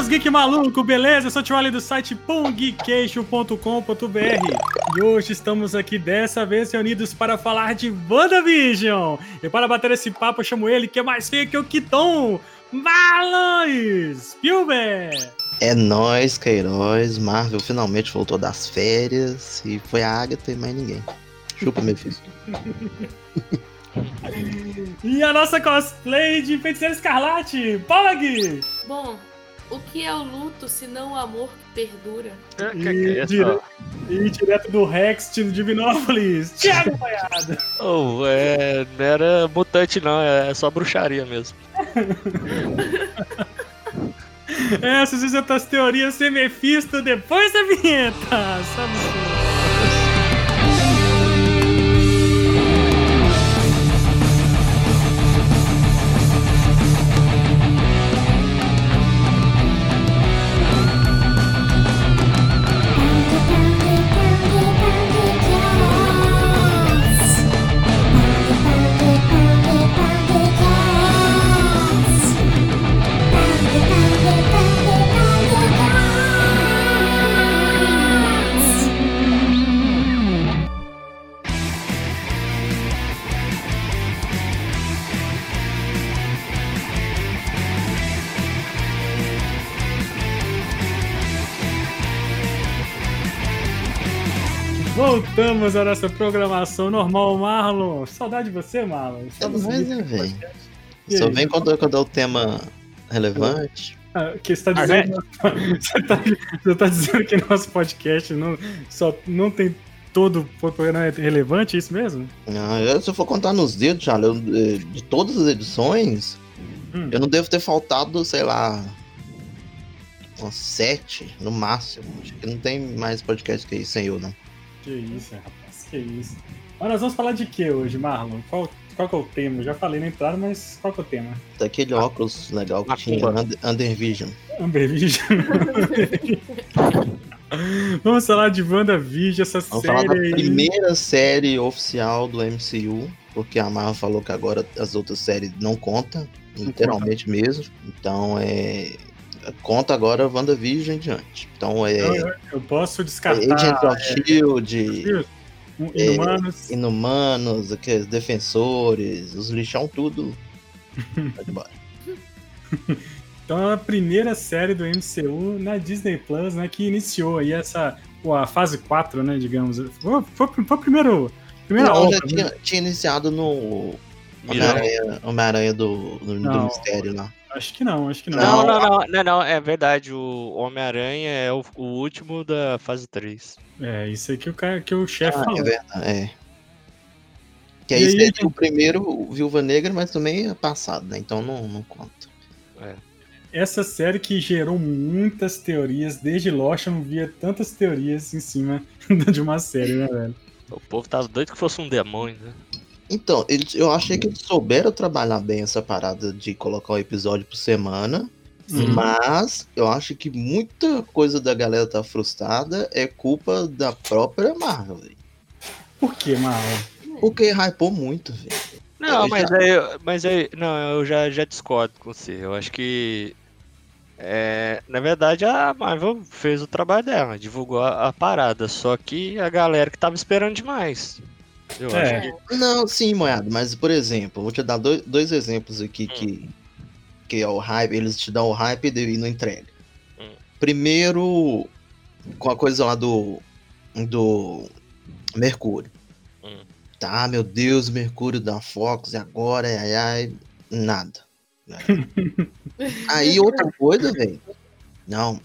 seus geek maluco, beleza? Eu sou o Tio do site pongqueixo.com.br e hoje estamos aqui dessa vez reunidos para falar de WandaVision. E para bater esse papo eu chamo ele, que é mais feio que o Kiton, Marlon Spielberg. É nóis, Queiroz. Marvel finalmente voltou das férias e foi a Agatha e mais ninguém. Chupa, meu filho. e a nossa cosplay de Feiticeiro Escarlate, Pog! Bom, o que é o luto se não o amor que perdura? É, e, é dire... e direto do Rex de Divinópolis, Thiago Paiado. Oh, é, não era mutante não, é só bruxaria mesmo. Essas e outras teorias sem Mephisto depois da vinheta. Sabe? Voltamos à nossa programação normal, Marlon. Saudade de você, Marlon. Estamos mais né, velho. Só vem quando, quando é o tema relevante. Ah, que está dizendo, ah, você, tá, você tá dizendo que nosso podcast não, só, não tem todo o programa é relevante, é isso mesmo? Ah, se eu for contar nos dedos, eu, eh, de todas as edições, hum. eu não devo ter faltado, sei lá, umas sete no máximo. Acho que não tem mais podcast que isso sem eu, não. Que isso, rapaz, que isso. Mas nós vamos falar de que hoje, Marlon? Qual, qual que é o tema? Eu já falei na entrada, mas qual que é o tema? Daquele óculos legal que tinha, Under, Undervision. Undervision? vamos falar de WandaVision, essa vamos série falar da primeira série oficial do MCU, porque a Marvel falou que agora as outras séries não contam, literalmente mesmo. Então é conta agora WandaVision em diante. Então é. Eu, eu posso descartar. Agents of é, Shield. É, inumanos. É, inumanos, aqueles defensores, os lixão, tudo. Então é a primeira série do MCU na Disney Plus, né? Que iniciou aí essa. A fase 4, né, digamos. Foi, foi, foi a primeiro, primeira Não, obra, já tinha, né? tinha iniciado no Homem-Aranha Homem do, do, do Mistério lá. Acho que não, acho que não. Não, não, não, não, não é verdade. O Homem-Aranha é o, o, último da fase 3. É, isso aí que o, cara, que o chefe ah, falou. É verdade, é. Que aí, aí seria o primeiro Viúva Negra, mas também é passado, né? Então não, não conta. É. Essa série que gerou muitas teorias, desde Lost eu não via tantas teorias em cima de uma série, né, velho? O povo tava doido que fosse um demônio, né? Então, eles, eu achei que eles souberam trabalhar bem essa parada de colocar um episódio por semana. Sim. Mas eu acho que muita coisa da galera tá frustrada é culpa da própria Marvel. Véio. Por que, Marvel? Porque hypou muito, velho. Não, eu mas já... aí, mas aí, não, eu já, já discordo com você. Eu acho que é, na verdade, a Marvel fez o trabalho dela, divulgou a, a, parada, só que a galera que tava esperando demais. Eu é. acho que... Não, sim, moado, mas por exemplo, vou te dar dois, dois exemplos aqui hum. que, que é o hype, eles te dão o hype e não entrega. Hum. Primeiro, com a coisa lá do. do Mercúrio. Hum. Tá, meu Deus, Mercúrio da Fox, e agora, ai, ai, nada. Aí outra coisa, velho. Não,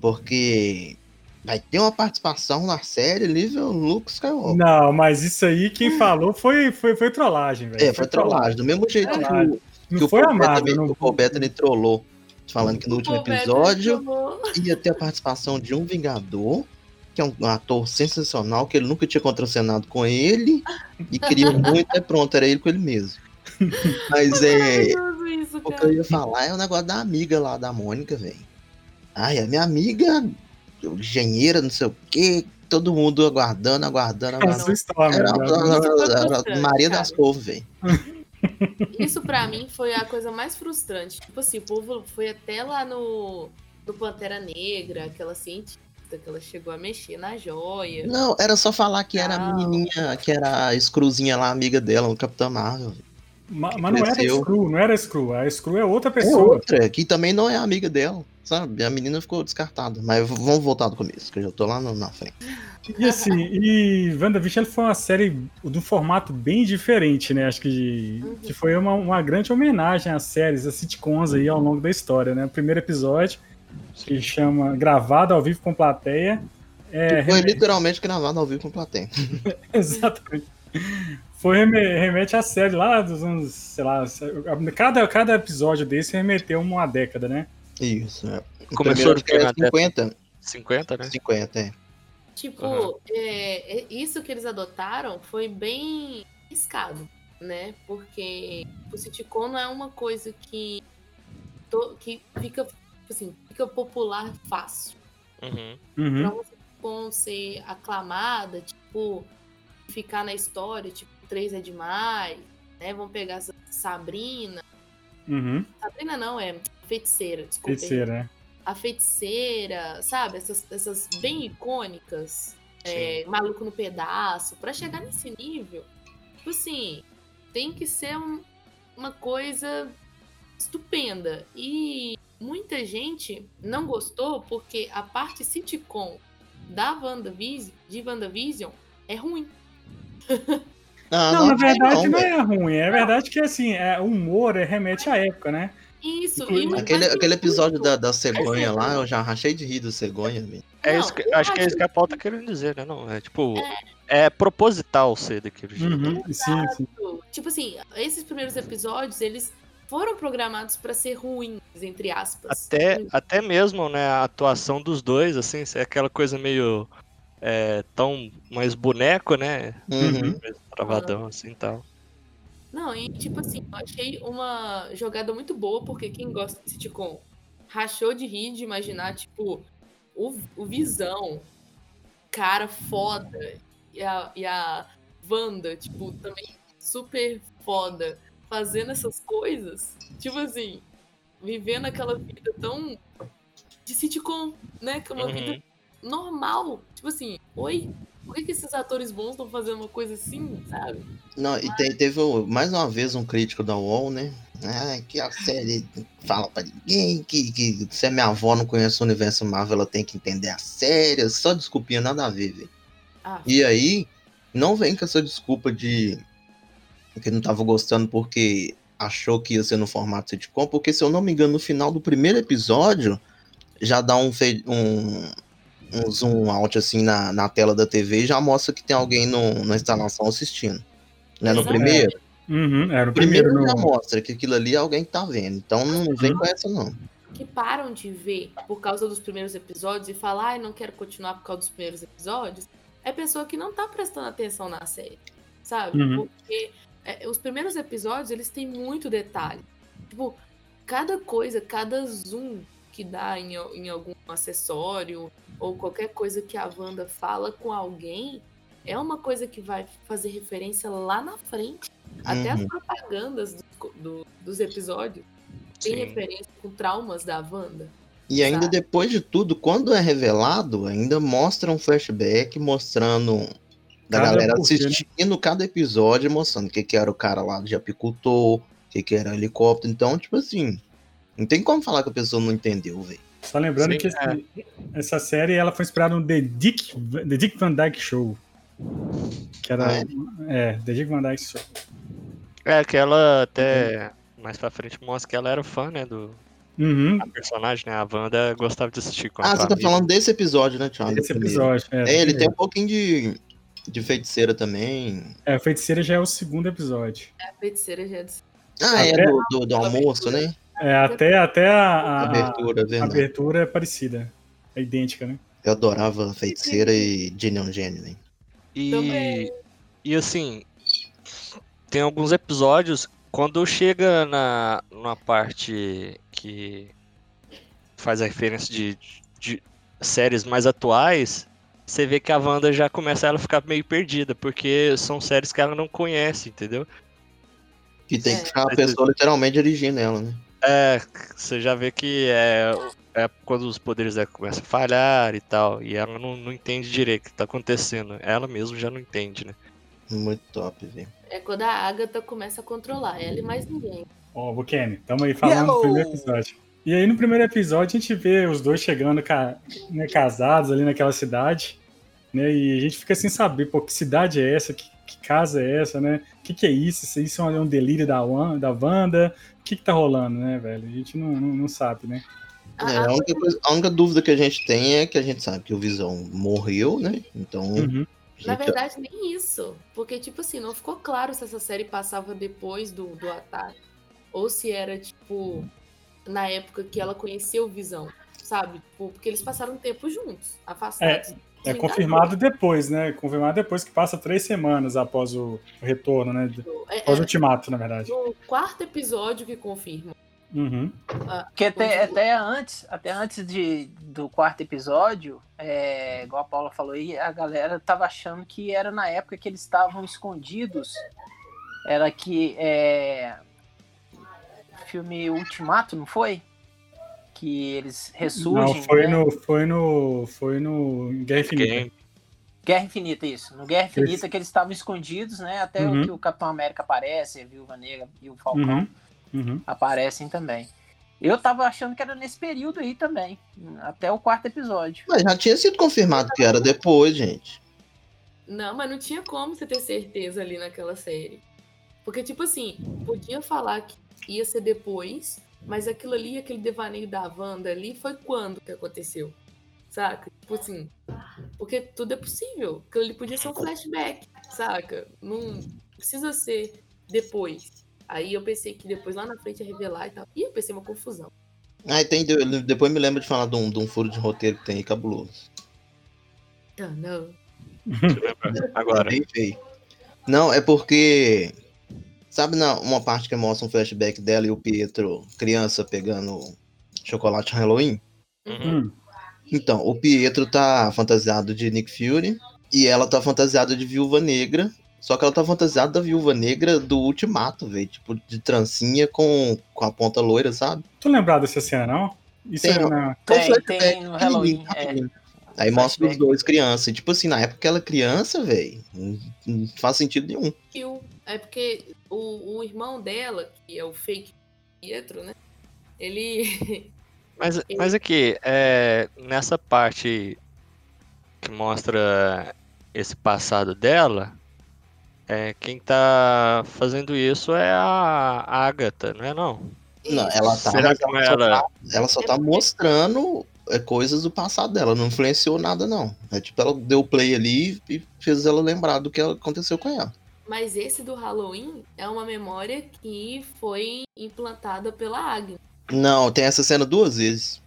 porque Vai ter uma participação na série nível Luke Skywalker. Não, mas isso aí quem falou foi, foi, foi trollagem, velho. É, foi, foi trollagem. Do mesmo jeito é, que, o, não que foi o Paul não... o Paul Bettany trollou. Falando que no último episódio ia ter a participação de um Vingador, que é um ator sensacional, que ele nunca tinha contracenado com ele, e queria muito, é pronto, era ele com ele mesmo. Mas é. Isso, o que eu ia falar é o negócio da amiga lá da Mônica, velho. Ai, a minha amiga engenheira, não sei o quê, todo mundo aguardando, aguardando, aguardando. História, era, era, era, Maria das Couves, velho. Isso para mim foi a coisa mais frustrante. Tipo assim, o povo foi até lá no do Pantera Negra, aquela cientista que ela chegou a mexer na joia. Não, era só falar que era a menininha, que era a Screwzinha lá, amiga dela, no Capitão Marvel. Mas, mas não era Screw, não era Screw. A Screw é outra é pessoa. É outra, que também não é amiga dela, sabe? A menina ficou descartada. Mas vamos voltar do começo, que eu já tô lá na frente. E assim, e WandaVision foi uma série de um formato bem diferente, né? Acho que, uhum. que foi uma, uma grande homenagem às séries, às sitcoms aí ao longo da história, né? O primeiro episódio, que chama Gravado ao vivo com plateia. É, foi literalmente gravado ao vivo com plateia. Exatamente. Foi remete à série lá dos anos, sei lá, cada, cada episódio desse remeteu uma década, né? Isso, é. Começou no é 50. 50, né? 50, é. Tipo, uhum. é, isso que eles adotaram foi bem arriscado, né? Porque o sitcom não é uma coisa que, to, que fica, assim, fica popular fácil. Uhum. Uhum. Pra sitcom ser aclamada, tipo, ficar na história, tipo, três é demais, né? Vamos pegar Sabrina. Uhum. Sabrina não, é feiticeira, desculpa. Feiticeira, né? a feiticeira, sabe? Essas, essas bem icônicas. É, maluco no pedaço. para chegar nesse nível, tipo assim, tem que ser um, uma coisa estupenda. E muita gente não gostou porque a parte sitcom da WandaVision, de WandaVision é ruim. Não, não, na verdade não, não é ruim. É verdade que assim, é, o humor remete à época, né? Isso, aquele, aquele episódio da, da cegonha lá, eu já rachei de rir do cegonha. É isso que, acho que é isso que a pauta tá querendo dizer, né? Não, é tipo. É, é proposital ser daquele jeito. Uhum, sim, sim. Tipo assim, esses primeiros episódios, eles foram programados para ser ruins, entre aspas. Até, até mesmo, né, a atuação dos dois, assim, é aquela coisa meio. É, tão mais boneco, né? Uhum. Travadão, assim e tal. Não, e tipo assim, eu achei uma jogada muito boa, porque quem gosta de sitcom rachou de rir de imaginar, tipo, o, o Visão, cara foda, e a, e a Wanda, tipo, também super foda, fazendo essas coisas. Tipo assim, vivendo aquela vida tão de sitcom, né? Que é uma uhum. vida normal. Tipo assim, oi, por que, que esses atores bons estão fazendo uma coisa assim, sabe? Não, e te, teve mais uma vez um crítico da UOL, né? Ah, que a série fala pra ninguém, que, que se a minha avó não conhece o universo Marvel, ela tem que entender a série, só desculpinha, nada a ver, velho. Ah. E aí, não vem com essa desculpa de que não tava gostando porque achou que ia ser no formato sitcom, porque se eu não me engano, no final do primeiro episódio, já dá um, um um zoom out assim na, na tela da TV e já mostra que tem alguém no, na instalação assistindo. Né? No primeiro. Uhum, era o primeiro, primeiro já mostra que aquilo ali é alguém que tá vendo. Então não vem uhum. com essa, não. Que param de ver por causa dos primeiros episódios e falar, ah, não quero continuar por causa dos primeiros episódios, é pessoa que não tá prestando atenção na série. Sabe? Uhum. Porque é, os primeiros episódios, eles têm muito detalhe. Tipo, cada coisa, cada zoom que dá em, em algum acessório ou qualquer coisa que a Wanda fala com alguém é uma coisa que vai fazer referência lá na frente. Uhum. Até as uhum. propagandas do, do, dos episódios tem referência com traumas da Wanda. E ainda sabe? depois de tudo, quando é revelado, ainda mostra um flashback mostrando da cada galera assistindo cada episódio, mostrando o que, que era o cara lá de apicultor, o que, que era helicóptero. Então, tipo assim, não tem como falar que a pessoa não entendeu, velho. Só lembrando Sim, que esse, é. essa série ela foi inspirada no The Dick, The Dick Van Dyke Show. Que era. Ah, é? é, The Dick Van Dyke Show. É, que ela até mais pra frente mostra que ela era fã, né? Do, Uhum. A personagem, né? A Wanda gostava de assistir com Ah, você tá falando desse episódio, né, Thiago? Desse episódio, é. é ele tem um pouquinho de, de feiticeira também. É, a feiticeira já é o segundo episódio. É, a feiticeira já é do... Ah, é do, do, do almoço, né? É, até, até a, a abertura, a abertura é parecida. É idêntica, né? Eu adorava Feiticeira e Ginny on Gênio, né? E, e assim, tem alguns episódios, quando chega na, na parte que faz a referência de, de séries mais atuais, você vê que a Wanda já começa a ficar meio perdida, porque são séries que ela não conhece, entendeu? Que tem que ficar a pessoa literalmente dirigindo ela, né? É, você já vê que é, é quando os poderes dela começam a falhar e tal. E ela não, não entende direito o que tá acontecendo. Ela mesmo já não entende, né? Muito top, velho. É quando a Agatha começa a controlar ela e mais ninguém. Ó, oh, Bukemi, tamo aí falando Yellow! do primeiro episódio. E aí no primeiro episódio a gente vê os dois chegando né, casados ali naquela cidade, né? E a gente fica sem saber, pô, que cidade é essa? Que, que casa é essa, né? O que, que é isso? Se isso é um delírio da, da Wanda? O que, que tá rolando, né, velho? A gente não, não, não sabe, né? É, a, única coisa, a, única dúvida que a gente tem é que a gente sabe que o Visão morreu, né? Então. Uhum. Na verdade, nem isso. Porque, tipo assim, não ficou claro se essa série passava depois do, do ataque. Ou se era, tipo, na época que ela conheceu o Visão. Sabe? Tipo, porque eles passaram um tempo juntos, afastados. É, é confirmado depois, né? Confirmado depois que passa três semanas após o retorno, né? É, após o é, ultimato, na verdade. No quarto episódio que confirma. Uhum. Ah, Porque até, até, antes, até antes de, do quarto episódio, é, igual a Paula falou aí, a galera tava achando que era na época que eles estavam escondidos. Era que. É, filme Ultimato, não foi? Que eles ressurgem. Não, foi, né? no, foi no. Foi no Guerra Infinita. Guerra Infinita, isso. No Guerra Infinita que eles estavam escondidos, né? Até uhum. o que o Capitão América aparece, a Viúva Negra e o Falcão. Uhum uhum. aparecem também. Eu tava achando que era nesse período aí também, até o quarto episódio. Mas já tinha sido confirmado que era depois, gente. Não, mas não tinha como você ter certeza ali naquela série. Porque, tipo assim, podia falar que ia ser depois, mas aquilo ali, aquele devaneio da Wanda ali, foi quando que aconteceu? Saca? Tipo assim, porque tudo é possível. Aquilo ali podia ser um flashback, saca? Não precisa ser depois. Aí eu pensei que depois lá na frente ia revelar e tal. E eu pensei uma confusão. Ah, tem, depois me lembro de falar de um, de um furo de roteiro que tem aí cabuloso. Oh, não. Agora. Não, é porque. Sabe na, uma parte que mostra um flashback dela e o Pietro, criança, pegando chocolate Halloween? Uhum. Então, o Pietro tá fantasiado de Nick Fury e ela tá fantasiada de Viúva Negra só que ela tá fantasiada da viúva negra do ultimato, velho. Tipo, de trancinha com, com a ponta loira, sabe? Tu lembrado dessa cena, não? Isso tem, é na... tem, tem no Halloween. É. Aí mostra os dois crianças. Tipo assim, na época que ela é criança, velho, não, não, faz sentido nenhum. É porque o, o irmão dela, que é o fake Pietro, né? Ele. Mas, mas aqui, é, nessa parte que mostra esse passado dela, é, quem tá fazendo isso é a Agatha, não é não? Não, ela tá. Será que ela, ela... Só tá, ela só tá mostrando é, coisas do passado dela, não influenciou nada, não. É tipo, ela deu play ali e fez ela lembrar do que aconteceu com ela. Mas esse do Halloween é uma memória que foi implantada pela Agnes. Não, tem essa cena duas vezes.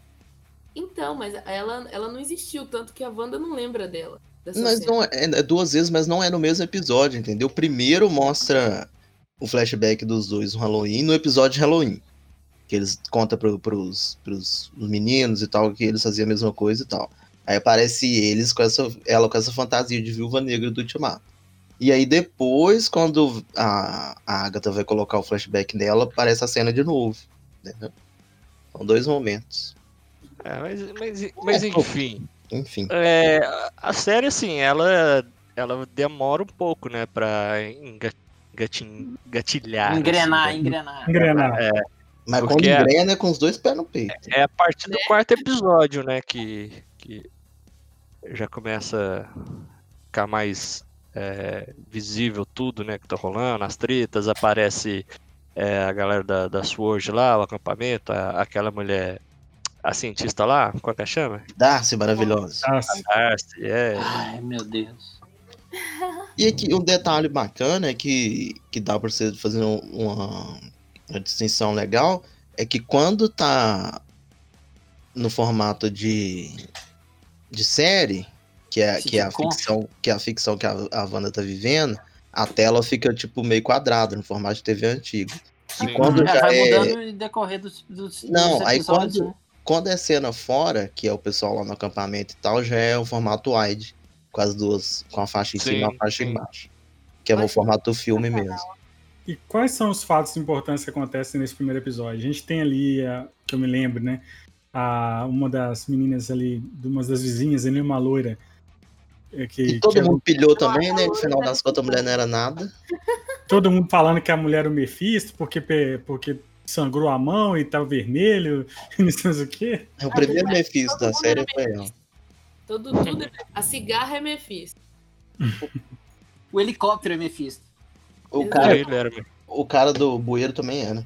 Então, mas ela, ela não existiu, tanto que a Wanda não lembra dela. Mas não é, é, duas vezes, mas não é no mesmo episódio, entendeu? Primeiro mostra o flashback dos dois no Halloween, no episódio de Halloween. Que eles contam pro, pros, pros meninos e tal, que eles faziam a mesma coisa e tal. Aí aparece eles com essa, ela com essa fantasia de viúva negra do Ultimato. E aí depois, quando a, a Agatha vai colocar o flashback nela, aparece a cena de novo. Entendeu? São dois momentos. É, mas, mas, mas é, enfim. Enfim. É, a série, assim, ela, ela demora um pouco, né, pra engatin, gatilhar. Engrenar, assim, engrenar. Engrenar. É, Mas quando é engrena é com os dois pés no peito. É, é a partir do quarto episódio, né, que, que já começa a ficar mais é, visível tudo, né, que tá rolando, as tretas, aparece é, a galera da, da Sword lá, o acampamento, a, aquela mulher a cientista lá, qual que é chama? Darcy, maravilhosa. Darcy. Darcy, é. Ai, meu Deus. E aqui, um detalhe bacana é que, que dá pra você fazer uma, uma distinção legal, é que quando tá no formato de, de série, que é, que é a ficção que é a ficção que a, a Wanda tá vivendo, a tela fica tipo meio quadrada no formato de TV antigo. E quando já, já vai é... mudando em decorrer dos, dos Não, dos aí quando, né? Quando é cena fora, que é o pessoal lá no acampamento e tal, já é o formato wide, com as duas, com a faixa em sim, cima e a faixa sim. embaixo. Que é no formato do filme mesmo. E quais são os fatos importantes que acontecem nesse primeiro episódio? A gente tem ali, que eu me lembro, né? a, uma das meninas ali, uma das vizinhas ali, uma loira. É que, e todo que mundo era... pilhou também, né? No final das contas, a mulher não era nada. Todo mundo falando que a mulher era o Mephisto, porque, porque sangrou a mão e tava vermelho, não sei o quê. É o primeiro Mephisto da série foi ela. Todo, tudo é... A cigarra é Mephisto. o helicóptero é Mephisto. O cara, o cara do bueiro também é, né?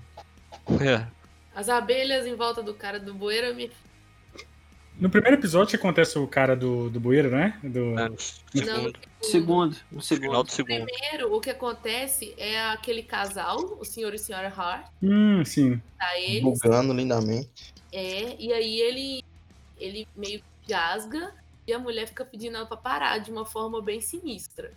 É. As abelhas em volta do cara do bueiro é Mephisto. No primeiro episódio acontece o cara do, do bueiro, né? Do... É, no segundo. segundo. No segundo. No segundo. Primeiro, o que acontece é aquele casal, o senhor e a senhora Hart. Hum, sim. Tá eles. Bugando lindamente. É, e aí ele, ele meio que jasga e a mulher fica pedindo ela pra parar de uma forma bem sinistra.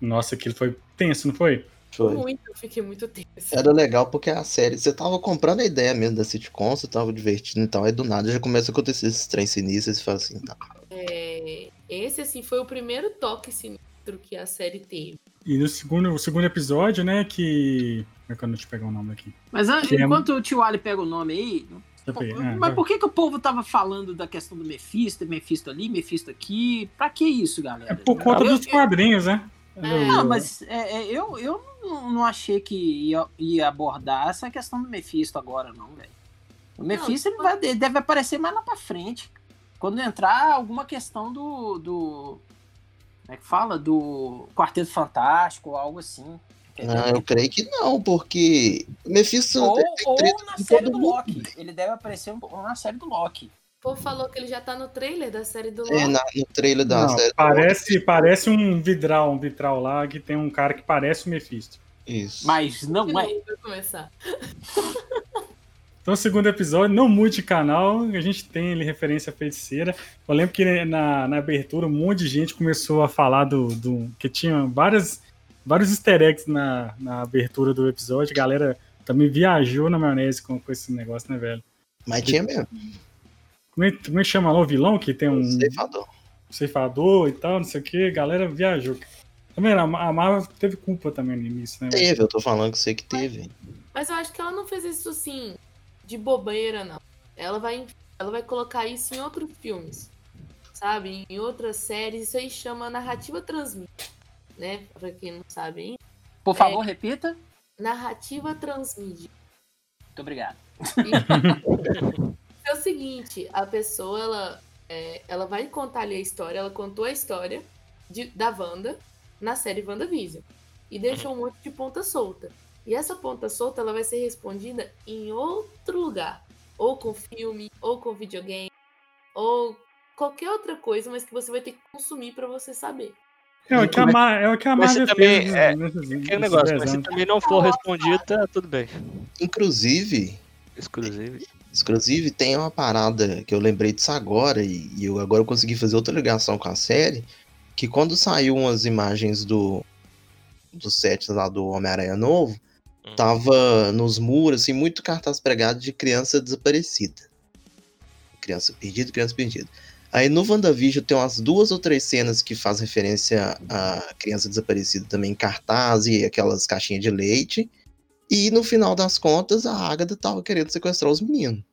Nossa, aquilo foi tenso, não foi? Foi. Muito, eu fiquei muito tenso. Era legal porque a série, você tava comprando a ideia mesmo da sitcom, você tava divertindo e tal, aí do nada já começa a acontecer esses trem sinistros e fala assim, tá. É, esse, assim, foi o primeiro toque sinistro que a série teve. E no segundo, o segundo episódio, né, que... Como é que eu não te pegar o nome aqui? Mas que é enquanto é... o tio Ali pega o nome aí, é, mas por que, que o povo tava falando da questão do Mephisto, Mephisto ali, Mephisto aqui? Pra que isso, galera? É por conta dos quadrinhos, né? É, mas é, é, eu, eu não achei que ia, ia, abordar essa questão do Mephisto agora, não, velho. O Mephisto ele vai, ele deve aparecer mais lá pra frente. Quando entrar alguma questão do. do como é que fala? Do Quarteto Fantástico ou algo assim. Não, eu creio que não, porque Mephisto. Ou, ou na série do Loki. Ele deve aparecer na série do Loki. O povo falou que ele já tá no trailer da série do é, Loki. É, na, no trailer da não, série. Parece, parece um vidral, um vitral lá que tem um cara que parece o Mephisto. Isso. Mas não é. Vai começar. Então, segundo episódio, não mude de canal, a gente tem ali referência feiticeira. Eu lembro que na, na abertura um monte de gente começou a falar do. do que tinha várias, vários easter eggs na, na abertura do episódio. A galera também viajou na maionese com, com esse negócio, né, velho? Mas tinha mesmo. Como é, como é que chama lá o vilão que tem um. Ceifador. Ceifador e tal, não sei o que, a galera viajou. Também, a Marvel teve culpa também no início, né? Teve, eu tô falando que sei que teve. Mas eu acho que ela não fez isso assim, de bobeira, não. Ela vai, ela vai colocar isso em outros filmes, sabe? Em outras séries. Isso aí chama narrativa transmídia, né? Pra quem não sabe hein? Por favor, é, repita. Narrativa transmídia. Muito obrigado. É o seguinte, a pessoa, ela, é, ela vai contar ali a história, ela contou a história de, da Wanda na série WandaVision. E deixou um monte de ponta solta. E essa ponta solta, ela vai ser respondida em outro lugar. Ou com filme, ou com videogame, ou qualquer outra coisa, mas que você vai ter que consumir para você saber. É o que a, Mar é o que a Marvel também, fez. É, nesses, é negócio, mas se também não for respondido, tá tudo bem. Inclusive... Exclusive. Inclusive, tem uma parada que eu lembrei disso agora, e, e eu agora eu consegui fazer outra ligação com a série, que quando saiu umas imagens do, do set lá do Homem-Aranha Novo, hum. tava nos muros, assim, muito cartaz pregado de criança desaparecida. Criança perdida, criança perdida. Aí no WandaVision tem umas duas ou três cenas que faz referência a criança desaparecida também, cartaz e aquelas caixinhas de leite. E no final das contas, a Agatha tava querendo sequestrar os meninos.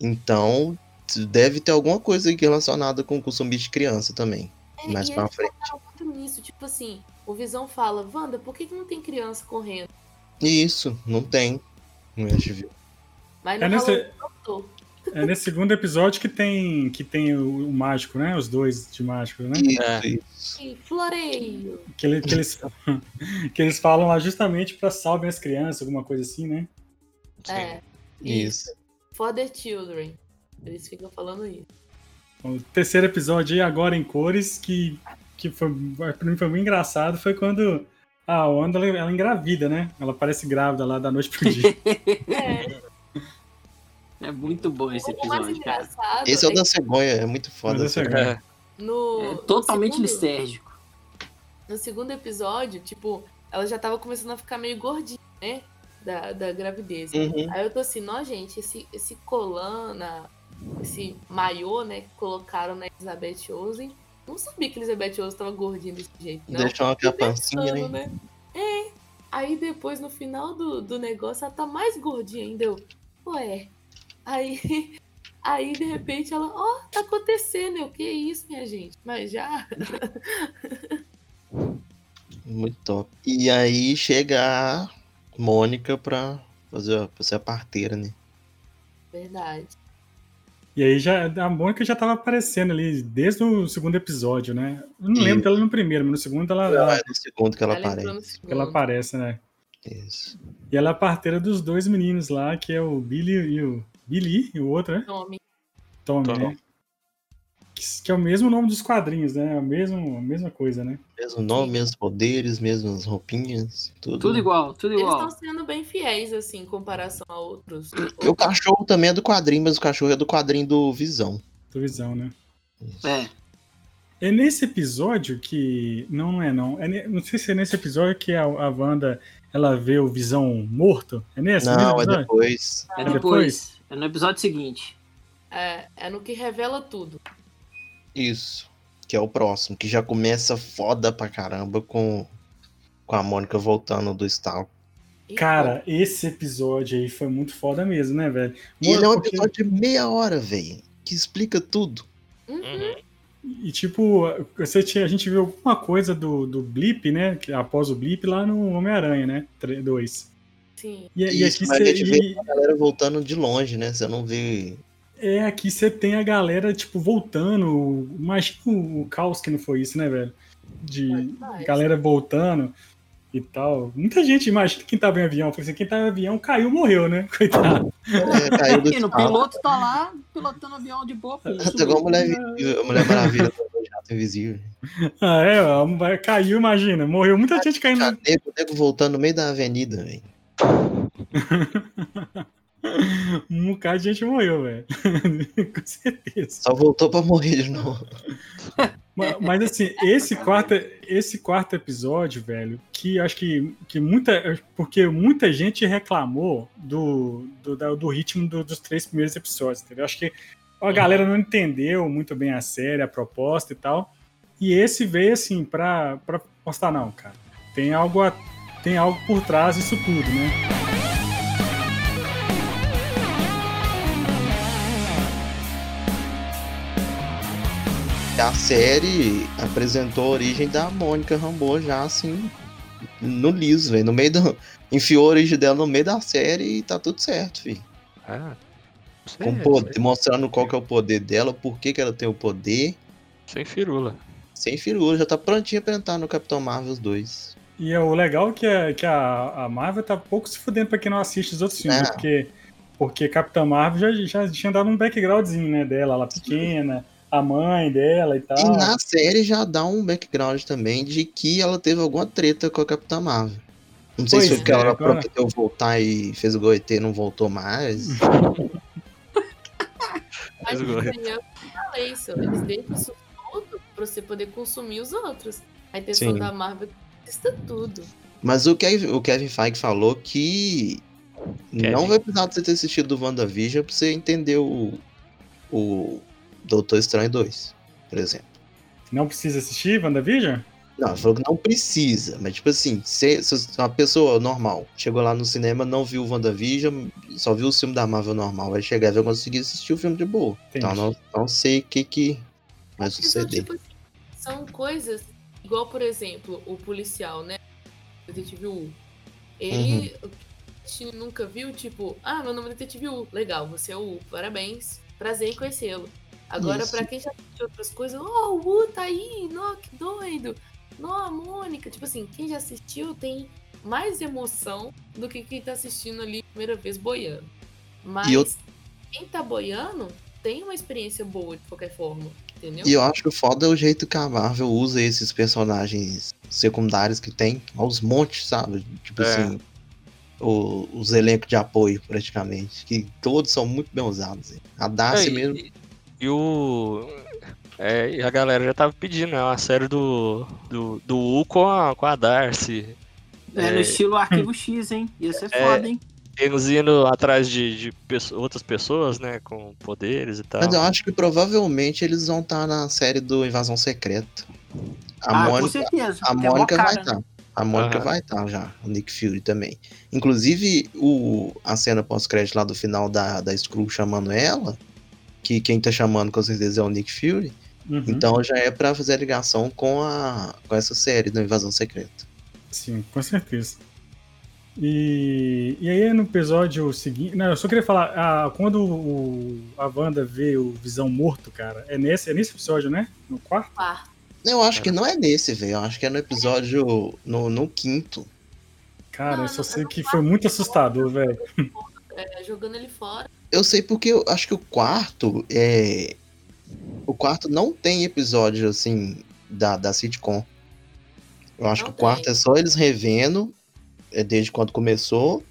Então, deve ter alguma coisa relacionada com o consumo de criança também. É, mais pra frente. muito nisso, tipo assim, o Visão fala, Wanda, por que, que não tem criança correndo? Isso, não tem. Não é, viu. Mas não é nesse... É nesse segundo episódio que tem, que tem o, o mágico, né? Os dois de mágico, né? Isso, é. Floreio. Que, ele, que, eles, que eles falam lá justamente pra salvar as crianças, alguma coisa assim, né? É. Isso. For the children. Eles ficam falando isso. O terceiro episódio aí, agora em cores, que, que foi, pra mim foi muito engraçado, foi quando a Wanda, ela, ela engravida, né? Ela parece grávida lá da noite pro dia. é. É muito bom esse episódio, cara. Esse é o da cegonha, é muito foda. É. No, é totalmente no segundo, listérgico. No segundo episódio, tipo, ela já tava começando a ficar meio gordinha, né? Da, da gravidez. Uhum. Aí eu tô assim, não, gente, esse, esse colana, esse maiô, né, que colocaram na Elizabeth Olsen. Não sabia que Elizabeth Olsen tava gordinha desse jeito, não. Deixou uma capancinha, né? né? É. Aí depois, no final do, do negócio, ela tá mais gordinha ainda. Eu, ué, Aí, Aí, de repente, ela, ó, oh, tá acontecendo. Eu, que isso, minha gente? Mas já. Muito top. E aí chega a Mônica pra fazer pra ser a parteira, né? Verdade. E aí já, a Mônica já tava aparecendo ali desde o segundo episódio, né? Eu não lembro dela no primeiro, mas no segundo ela. Não, é no segundo que ela, ela aparece. Que ela aparece, né? Isso. E ela é a parteira dos dois meninos lá, que é o Billy e o. Billy e o outro, né? Tommy. Tommy, Tom. né? que é o mesmo nome dos quadrinhos, né? A mesma, a mesma coisa, né? Mesmo nome, mesmos poderes, mesmas roupinhas, tudo. Tudo igual, tudo igual. Eles estão sendo bem fiéis, assim, em comparação a outros. E o cachorro também é do quadrinho, mas o cachorro é do quadrinho do Visão. Do Visão, né? É. É nesse episódio que. Não, não é não. É Não sei se é nesse episódio que a, a Wanda ela vê o Visão morto. É nesse? Não, é depois. É depois. É no episódio seguinte. É, é no que revela tudo. Isso. Que é o próximo, que já começa foda pra caramba com, com a Mônica voltando do estalo. Cara, esse episódio aí foi muito foda mesmo, né, velho? E ele é um episódio de meia hora, velho. Que explica tudo. Uhum. E tipo, você tinha, a gente viu alguma coisa do, do Blip, né? Após o Blip lá no Homem-Aranha, né? 2. Sim. E, Isso, e aqui mas você. a gente vê a galera voltando de longe, né? Você não vê é, aqui você tem a galera, tipo, voltando. Mas o, o caos que não foi isso, né, velho? De galera voltando e tal. Muita gente imagina quem tava em avião. Falei assim, quem tava em avião caiu, morreu, né? Coitado. É, caiu do o piloto tá lá pilotando avião de boa. Igual a mulher, a mulher maravilha jato invisível. Ah, é, caiu, imagina. Morreu muita gente caindo. O nego, nego voltando no meio da avenida, velho. Um bocado de gente morreu, velho. Com certeza. Só voltou pra morrer de novo. Mas, mas, assim, esse quarto, esse quarto episódio, velho, que acho que, que muita. Porque muita gente reclamou do, do, do ritmo do, dos três primeiros episódios, entendeu? Acho que a galera não entendeu muito bem a série, a proposta e tal. E esse veio, assim, pra, pra mostrar, não, cara. Tem algo, a, tem algo por trás disso tudo, né? a série apresentou a origem da Mônica Rambeau já assim no liso, velho. No meio do. Enfiou a origem dela no meio da série e tá tudo certo, filho. Ah. Com poder, mostrando qual que é o poder dela, por que, que ela tem o poder. Sem firula. Sem firula, já tá prontinha pra entrar no Capitão Marvel 2. E é o legal que, é, que a, a Marvel tá pouco se fudendo pra quem não assiste os outros filmes, é. porque, porque Capitão Marvel já, já tinha dado um backgroundzinho, né, dela, ela pequena a mãe dela e tal. E na série já dá um background também de que ela teve alguma treta com a Capitã Marvel. Não sei pois se foi que é, ela agora... prometeu voltar e fez o Goethe e não voltou mais. Mas eu falei isso, eles deixam isso tudo pra você poder consumir os outros. A intenção Sim. da Marvel é tudo. Mas o Kevin, o Kevin Feige falou que Kevin. não vai precisar de você ter assistido do WandaVision pra você entender o, o, Doutor Estranho 2, por exemplo. Não precisa assistir WandaVision? Não, ele falou que não precisa, mas tipo assim, se, se, uma pessoa normal chegou lá no cinema, não viu o WandaVision, só viu o filme da Marvel normal, vai chegar e vai conseguir assistir o filme de boa. Entendi. Então não, não sei o que, que vai suceder. São, tipo, são coisas, igual por exemplo, o policial, né? Detetive U. Ele uhum. nunca viu, tipo, ah, meu nome é Detetive U, legal, você é o U, parabéns, prazer em conhecê-lo. Agora, para quem já assistiu outras coisas, oh, o Wu tá aí, nó, que doido. Nó, a Mônica. Tipo assim, quem já assistiu tem mais emoção do que quem tá assistindo ali primeira vez boiando. Mas eu... quem tá boiando tem uma experiência boa de qualquer forma, entendeu? E eu acho que o foda é o jeito que a Marvel usa esses personagens secundários que tem, aos montes, sabe? Tipo é. assim, o, os elencos de apoio, praticamente, que todos são muito bem usados. A Darcy é, mesmo. E e o. É, e a galera já tava pedindo, né? Uma série do, do, do U com a, com a Darcy. É, é no estilo Arquivo X, hein? Ia ser é, foda, hein? Eles indo atrás de, de pessoas, outras pessoas, né? Com poderes e tal. Mas eu acho que provavelmente eles vão estar tá na série do Invasão Secreta. A ah, Mônica, com certeza. A Mônica vai estar. Tá. A Mônica vai estar tá já. O Nick Fury também. Inclusive, o, a cena pós-crédito lá do final da, da Screw chamando ela que quem tá chamando com certeza é o Nick Fury. Uhum. Então já é para fazer a ligação com, a, com essa série da Invasão Secreta. Sim, com certeza. E, e aí no episódio seguinte. Não, eu só queria falar, ah, quando o, a Wanda vê o Visão morto, cara, é nesse, é nesse episódio, né? No quarto? Quarto. Eu acho que não é nesse, velho. Eu acho que é no episódio. No, no quinto. Cara, não, eu só sei que foi muito assustador, velho. É, jogando ele fora. Eu sei porque eu acho que o quarto é. O quarto não tem episódio assim da, da sitcom. Eu acho não que o quarto é só eles revendo desde quando começou,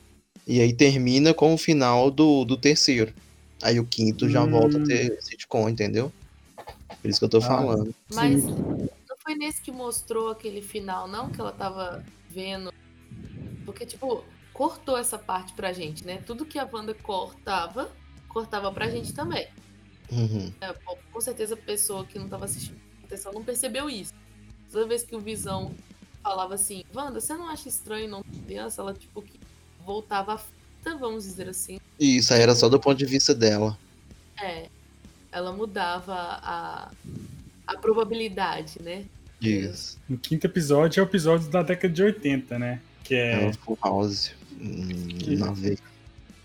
e aí termina com o final do, do terceiro. Aí o quinto já hum. volta a ter sitcom, entendeu? Por isso que eu tô ah, falando. Mas Sim. não foi nesse que mostrou aquele final, não? Que ela tava vendo. Porque, tipo, cortou essa parte pra gente, né? Tudo que a Wanda cortava, cortava pra gente também. Uhum. É, com certeza a pessoa que não tava assistindo atenção não percebeu isso. Toda vez que o Visão falava assim, Wanda, você não acha estranho não ter criança? Ela, tipo, que voltava a fita, vamos dizer assim. E isso aí era só do ponto de vista dela. É. Ela mudava a, a probabilidade, né? Isso. O quinto episódio é o episódio da década de 80, né? Que é. É o Full House. Hum, na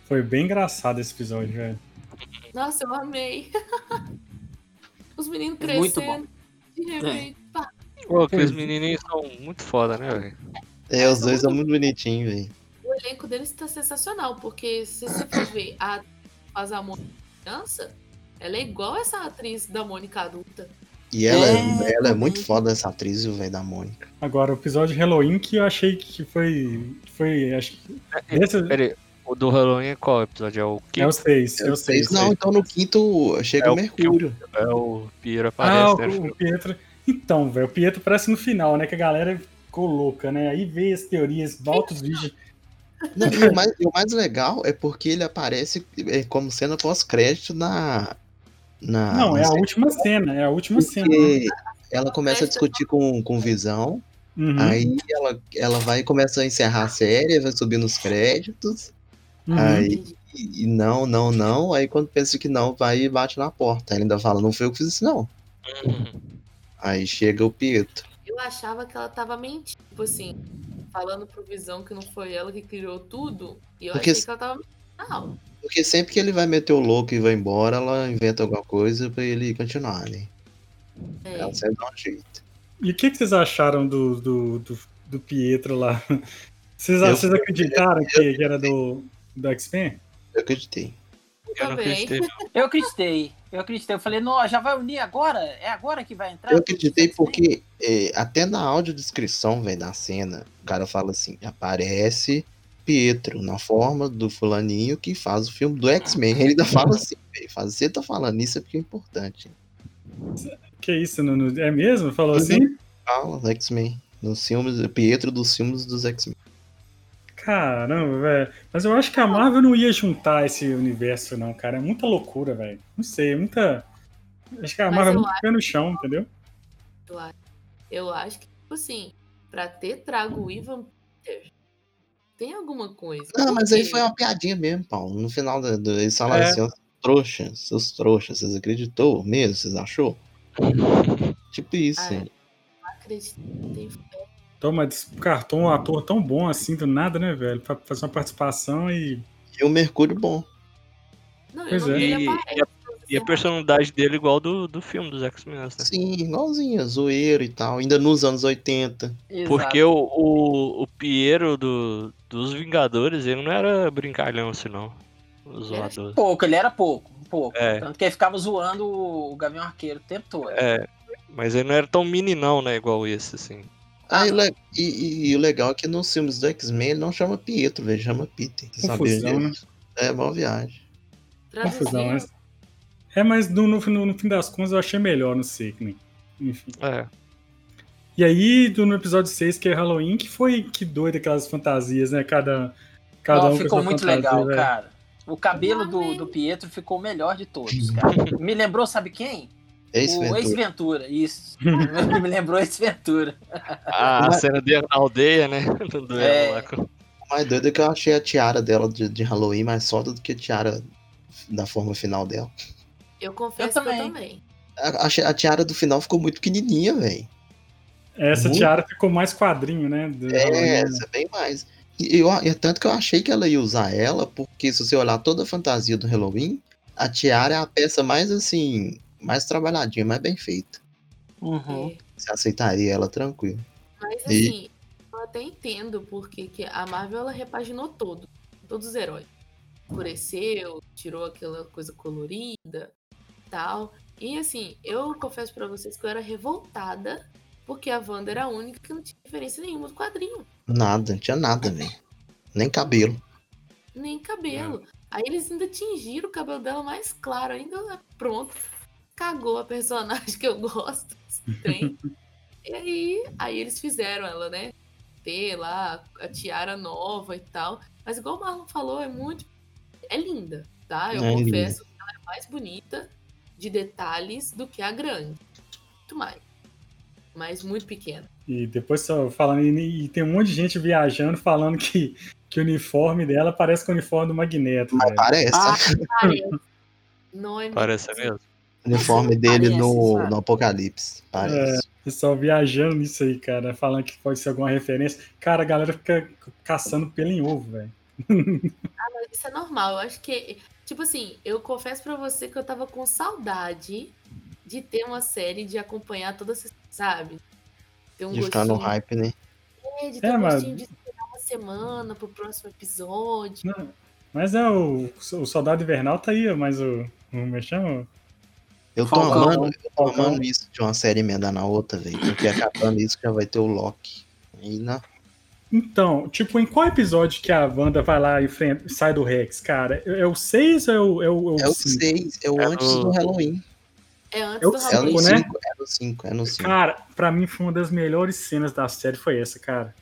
Foi bem engraçado esse episódio, velho. Nossa, eu amei. Os meninos crescendo. Muito bom. De repente, é. Pô, aqueles menininhos são muito foda, né, velho? É, os dois são muito bonitinhos, velho. O elenco deles tá sensacional, porque se você for ver a faz a Mônica criança, ela é igual essa atriz da Mônica adulta. E ela é, ela é muito foda, essa atriz, o velho da Mônica. Agora, o episódio de Halloween que eu achei que foi. Foi. Acho que. É, esse... Peraí, o do Halloween é qual episódio? É o quinto? É o 6. É o 6. Não, então no quinto chega é o Mercúrio. É o Piero aparece. Ah, o, né? o Pietro. Então, velho, o Pietro parece no final, né? Que a galera ficou louca, né? Aí vê as teorias, volta os vídeos. Não, e o, mais, o mais legal é porque ele aparece é, como cena pós-crédito na, na. Não, é a última cena, é a última cena. Né? Ela começa a discutir com, com Visão. Uhum. Aí ela, ela vai e começa a encerrar a série, vai subir nos créditos. Uhum. Aí, e não, não, não. Aí quando pensa que não, vai e bate na porta. Aí ainda fala, não foi eu que fiz isso, não. Uhum. Aí chega o Pietro. Eu achava que ela tava mentindo, tipo assim, falando pro Visão que não foi ela que criou tudo. E eu Porque... achei que ela tava mentindo. Porque sempre que ele vai meter o louco e vai embora, ela inventa alguma coisa pra ele continuar, né? É. Ela sempre dá um jeito. E o que, que vocês acharam do, do, do, do Pietro lá? Vocês, eu, vocês acreditaram eu, que, que, era do, do X-Men? Eu acreditei. Eu, não acreditei. Eu acreditei. Eu acreditei. Eu falei, não, já vai unir agora? É agora que vai entrar? Eu acreditei porque é, até na audiodescrição, velho, da cena, o cara fala assim, aparece Pietro na forma do fulaninho que faz o filme do X-Men. Ele ainda fala assim, velho, você tá falando isso é porque é importante. Que isso, não, é mesmo? Falou assim? Fala, X-Men. Nos filmes, Pietro dos filmes dos X-Men. Caramba, velho. Mas eu acho que a Marvel não ia juntar esse universo, não, cara. É muita loucura, velho. Não sei, é muita. Acho que a Marvel é muito pé no chão, entendeu? Eu acho, eu acho que, tipo assim, pra ter trago o Ivan Peter, tem alguma coisa. Não, mas aí foi uma piadinha mesmo, Paulo. No final do. do eles falaram é. assim, trouxas, seus trouxas, vocês acreditou mesmo? Vocês achou? tipo isso. Ah, acreditei. Toma, descartou um ator tão bom assim do nada, né, velho? Pra fazer uma participação e. E o Mercúrio bom. Não, pois é. E, e, a, e, a, personalidade dele igual do, do filme dos X-Men. Né? Sim, igualzinho, zoeiro e tal, ainda nos anos 80. Exato. Porque o, o, o Piero do, dos Vingadores, ele não era brincalhão assim, não. Os zoadores. Pouco, ele era pouco, pouco. É. Tanto que ele ficava zoando o Gavião Arqueiro o tempo todo. É, mas ele não era tão meninão, né, igual esse, assim. Ah, e, e, e, o legal é que nos filmes do X-Men ele não chama Pietro, ele chama Peter. Confusão, né? É, uma viagem. Confusão, mas... É, mas no, no, no, fim das contas eu achei melhor no Sickman. Enfim. É. E aí, do, no episódio 6, que é Halloween, que foi que doido aquelas fantasias, né? Cada, cada oh, um Ficou muito fantasia, legal, cara. O cabelo do, do Pietro ficou o melhor de todos, cara. Me lembrou, sabe quem? Ex-Ventura. O Ex-Ventura, isso. Me lembrou Ex-Ventura. Ah, a cena dele na aldeia, né? Do é... O mais doido é que eu achei a tiara dela de, de Halloween mais solta do que a tiara da forma final dela. Eu confesso eu também. que eu também. A, a, tiara do final ficou muito pequenininha, velho. Essa muito... tiara ficou mais quadrinho, né? é, essa é bem mais. E eu, é tanto que eu achei que ela ia usar ela, porque se você olhar toda a fantasia do Halloween, a tiara é a peça mais assim, mais trabalhadinha, mais bem feita. Uhum. Você aceitaria ela tranquilo. Mas assim, e... eu até entendo porque que a Marvel ela repaginou todo, todos os heróis. Escureceu, tirou aquela coisa colorida, tal. E assim, eu confesso para vocês que eu era revoltada porque a Wanda era a única que não tinha diferença nenhuma do quadrinho. Nada, não tinha nada, velho. Nem cabelo. Nem cabelo. É. Aí eles ainda tingiram o cabelo dela mais claro, ainda pronto. Cagou a personagem que eu gosto. Tem. e aí, aí eles fizeram ela, né? Ter lá a tiara nova e tal. Mas igual o Marlon falou, é muito. É linda, tá? Eu é confesso linda. que ela é mais bonita de detalhes do que a grande. Muito mais mas muito pequeno. E depois só falando, e, tem um monte de gente viajando falando que, que o uniforme dela parece com o uniforme do Magneto. Mas parece. Ah, parece. Não é parece mesmo. O uniforme dele parece, no, no Apocalipse. Parece. É, pessoal viajando nisso aí, cara, falando que pode ser alguma referência. Cara, a galera fica caçando pelo em ovo, velho. Ah, mas isso é normal. Eu acho que, tipo assim, eu confesso para você que eu tava com saudade de ter uma série, de acompanhar toda essa, sabe? Ter um de ficar no hype, né? É, de ter é, um mas... de esperar uma semana pro próximo episódio. Não, mas é o, o Soldado Invernal tá aí, mas o. Como me chama? Eu tô, amando, eu tô amando isso de uma série emendar na outra, velho. Porque acabando isso já vai ter o Loki. Aí, né? Então, tipo, em qual episódio que a Wanda vai lá e sai do Rex, cara? É o 6 ou é o. É o, é o 6, é o é antes do Halloween. É antes é o do Halloween. É no 5, é no 5, é no 5. Cara, pra mim foi uma das melhores cenas da série, foi essa, cara.